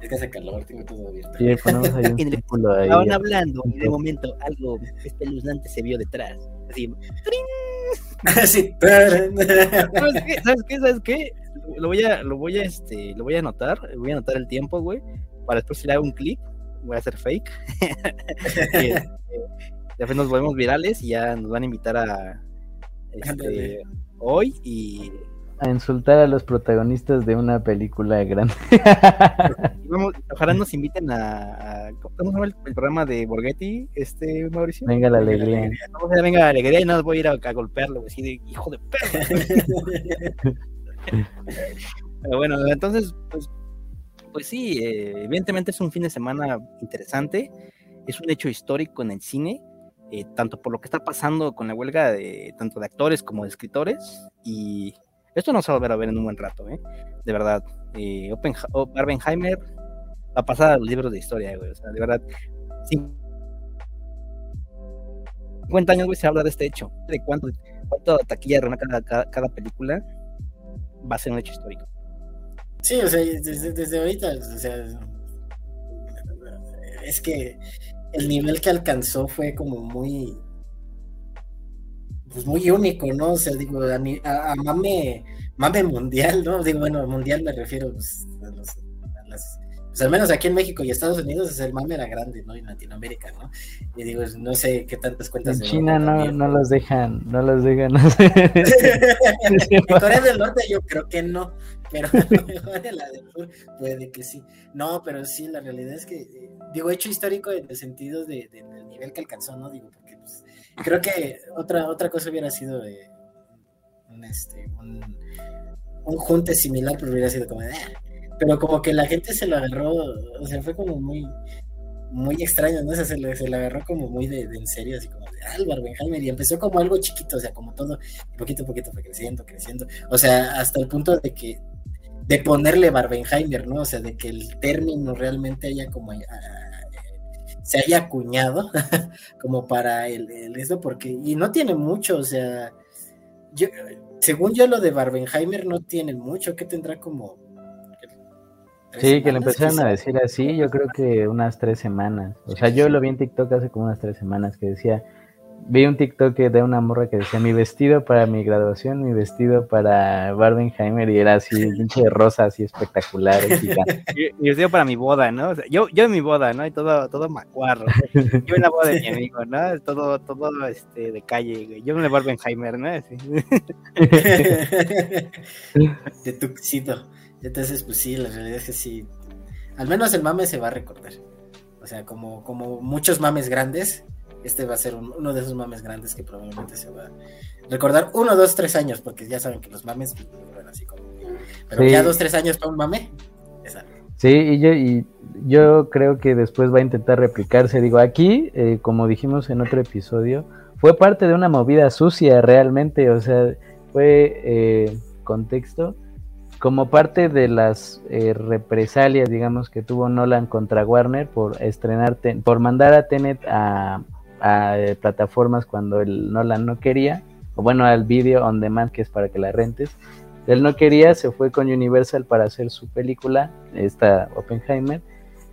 Es que hace calor, tengo todo abierto. Sí, ponemos ahí un Estaban hablando y de momento algo espeluznante se vio detrás. Así. Así. ¿Sabes qué? ¿Sabes qué? ¿Sabes qué? Lo voy a, lo voy a, este, lo voy a anotar. Voy a anotar el tiempo, güey. Para después si le hago un clip. Voy a hacer fake. y, este, después nos volvemos virales y ya nos van a invitar a este, hoy y a insultar a los protagonistas de una película grande. ojalá nos inviten a, ¿cómo se llama el, programa de Borghetti, este Mauricio? Venga la alegría. venga la alegría y no voy a ir a, golpearlo, así de hijo de perro. Pero bueno, entonces, pues, pues sí, eh, evidentemente es un fin de semana interesante, es un hecho histórico en el cine, eh, tanto por lo que está pasando con la huelga de tanto de actores como de escritores. Y esto no se va a volver a ver en un buen rato, ¿eh? De verdad. Eh, Open, Barbenheimer va a pasar a los libros de historia, güey. O sea, de verdad. 50 años, güey, se habla de este hecho. De cuánto, cuánto taquilla remata cada, cada, película va a ser un hecho histórico. Sí, o sea, desde, desde ahorita, o sea, es que el nivel que alcanzó fue como muy pues muy único, ¿no? O sea, digo, a, mame, mame mundial, ¿no? Digo, bueno, mundial me refiero pues, a, los, las, pues al menos aquí en México y Estados Unidos es el mame era grande, ¿no? Y en Latinoamérica, ¿no? Y digo, no sé qué tantas cuentas. En China no, no los dejan, no los dejan. en Corea del Norte yo creo que no, pero en la del sur puede que sí. No, pero sí, la realidad es que, eh, digo, hecho histórico en el sentido de, del nivel que alcanzó, ¿no? Digo, porque pues, creo que otra, otra cosa hubiera sido eh, un, este, un, un, junte similar, pero hubiera sido como, ah", pero como que la gente se lo agarró, o sea, fue como muy muy extraño, ¿no? O sea, se le, se le agarró como muy de, en serio, así como de, ah, Barbenheimer, y empezó como algo chiquito, o sea, como todo, poquito a poquito fue creciendo, creciendo, o sea, hasta el punto de que de ponerle Barbenheimer, ¿no? O sea, de que el término realmente haya como ah, se haya acuñado como para el, eso, porque, y no tiene mucho, o sea, yo, según yo lo de Barbenheimer no tiene mucho, que tendrá como... Sí, que le empezaron a decir así, yo creo que unas tres semanas. O sea, yo lo vi en TikTok hace como unas tres semanas que decía, vi un TikTok de una morra que decía mi vestido para mi graduación, mi vestido para Barbenheimer y era así, pinche de rosa, así espectacular. mi vestido para mi boda, ¿no? yo, yo en mi boda, ¿no? Y todo, todo macuarro. Yo en la boda de mi amigo, ¿no? Todo, todo este, de calle, Yo en el Barbenheimer, ¿no? Así. de tuxito. Entonces, pues sí, la realidad es que sí. Al menos el mame se va a recordar. O sea, como, como muchos mames grandes, este va a ser uno de esos mames grandes que probablemente se va a recordar uno, dos, tres años, porque ya saben que los mames duran así como. Pero ya dos, tres años para un mame, Sí, y yo, y yo creo que después va a intentar replicarse. Digo, aquí, eh, como dijimos en otro episodio, fue parte de una movida sucia realmente, o sea, fue eh, contexto como parte de las eh, represalias, digamos, que tuvo Nolan contra Warner por estrenar, por mandar a Tenet a, plataformas cuando el Nolan no quería, o bueno, al video on demand, que es para que la rentes. Él no quería, se fue con Universal para hacer su película, esta Oppenheimer,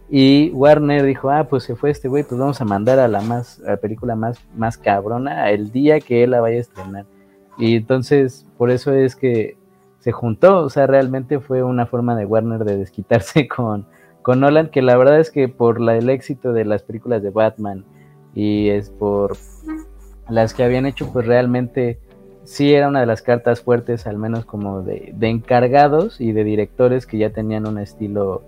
y Warner dijo, ah, pues se fue este güey, pues vamos a mandar a la más, a la película más, más cabrona el día que él la vaya a estrenar. Y entonces, por eso es que se juntó, o sea, realmente fue una forma de Warner de desquitarse con, con Nolan, que la verdad es que por la, el éxito de las películas de Batman y es por las que habían hecho, pues realmente sí era una de las cartas fuertes, al menos como de, de encargados y de directores que ya tenían un estilo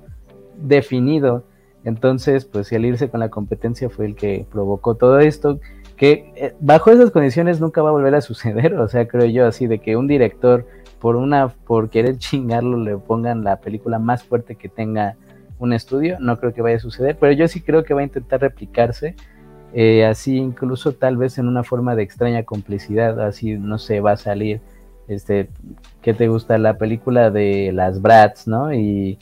definido. Entonces, pues el irse con la competencia fue el que provocó todo esto, que eh, bajo esas condiciones nunca va a volver a suceder, o sea, creo yo así, de que un director por una, por querer chingarlo, le pongan la película más fuerte que tenga un estudio, no creo que vaya a suceder, pero yo sí creo que va a intentar replicarse, eh, así incluso tal vez en una forma de extraña complicidad, así no sé, va a salir, este, ¿qué te gusta? La película de las Brats, ¿no? Y,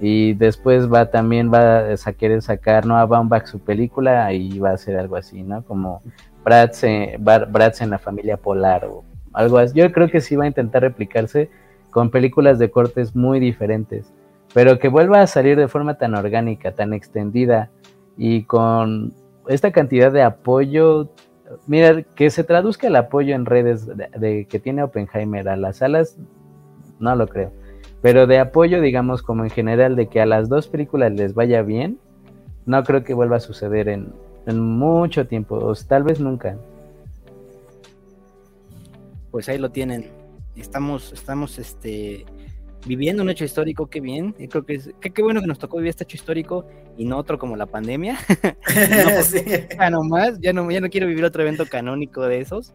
y después va también va a querer sacar ¿no? a Baumbach su película y va a ser algo así, ¿no? Como Bratz, Bratz en la familia polar o algo así. Yo creo que sí va a intentar replicarse con películas de cortes muy diferentes, pero que vuelva a salir de forma tan orgánica, tan extendida y con esta cantidad de apoyo. Mira, que se traduzca el apoyo en redes de, que tiene Oppenheimer a las salas, no lo creo. Pero de apoyo, digamos, como en general, de que a las dos películas les vaya bien, no creo que vuelva a suceder en, en mucho tiempo, o tal vez nunca pues ahí lo tienen. Estamos, estamos este, viviendo un hecho histórico, qué bien. creo que es, qué, bueno que nos tocó vivir este hecho histórico y no otro como la pandemia. ya no más, ya no, ya no quiero vivir otro evento canónico de esos.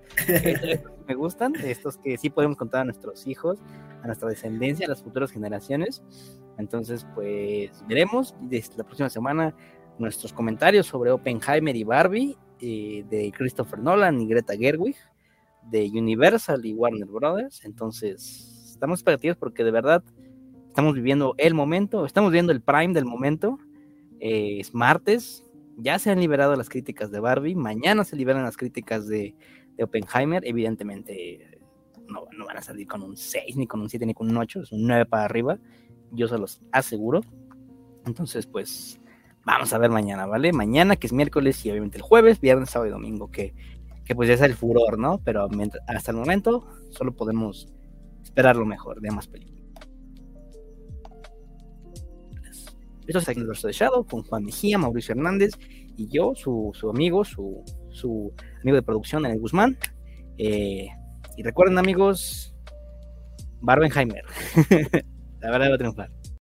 me gustan, estos que sí podemos contar a nuestros hijos, a nuestra descendencia, a las futuras generaciones. Entonces, pues veremos desde la próxima semana nuestros comentarios sobre Oppenheimer y Barbie eh, de Christopher Nolan y Greta Gerwig de Universal y Warner Brothers. Entonces, estamos expectativos porque de verdad estamos viviendo el momento, estamos viendo el prime del momento. Eh, es martes, ya se han liberado las críticas de Barbie, mañana se liberan las críticas de, Oppenheimer. Evidentemente, no, no, van a salir con un 6, ni con un 7, ni con un 8, es un 9 para arriba. Yo se los aseguro. Entonces, pues, vamos a ver mañana, ¿vale? Mañana, que es miércoles, y obviamente el jueves, viernes, sábado y domingo, que que pues ya es el furor, ¿no? Pero hasta el momento solo podemos esperar lo mejor de ambas películas. Esto es el verso de Shadow con Juan Mejía, Mauricio Hernández y yo, su, amigo, su, su, amigo de producción, el Guzmán. Eh, y recuerden, amigos, Barbenheimer. La verdad va a triunfar.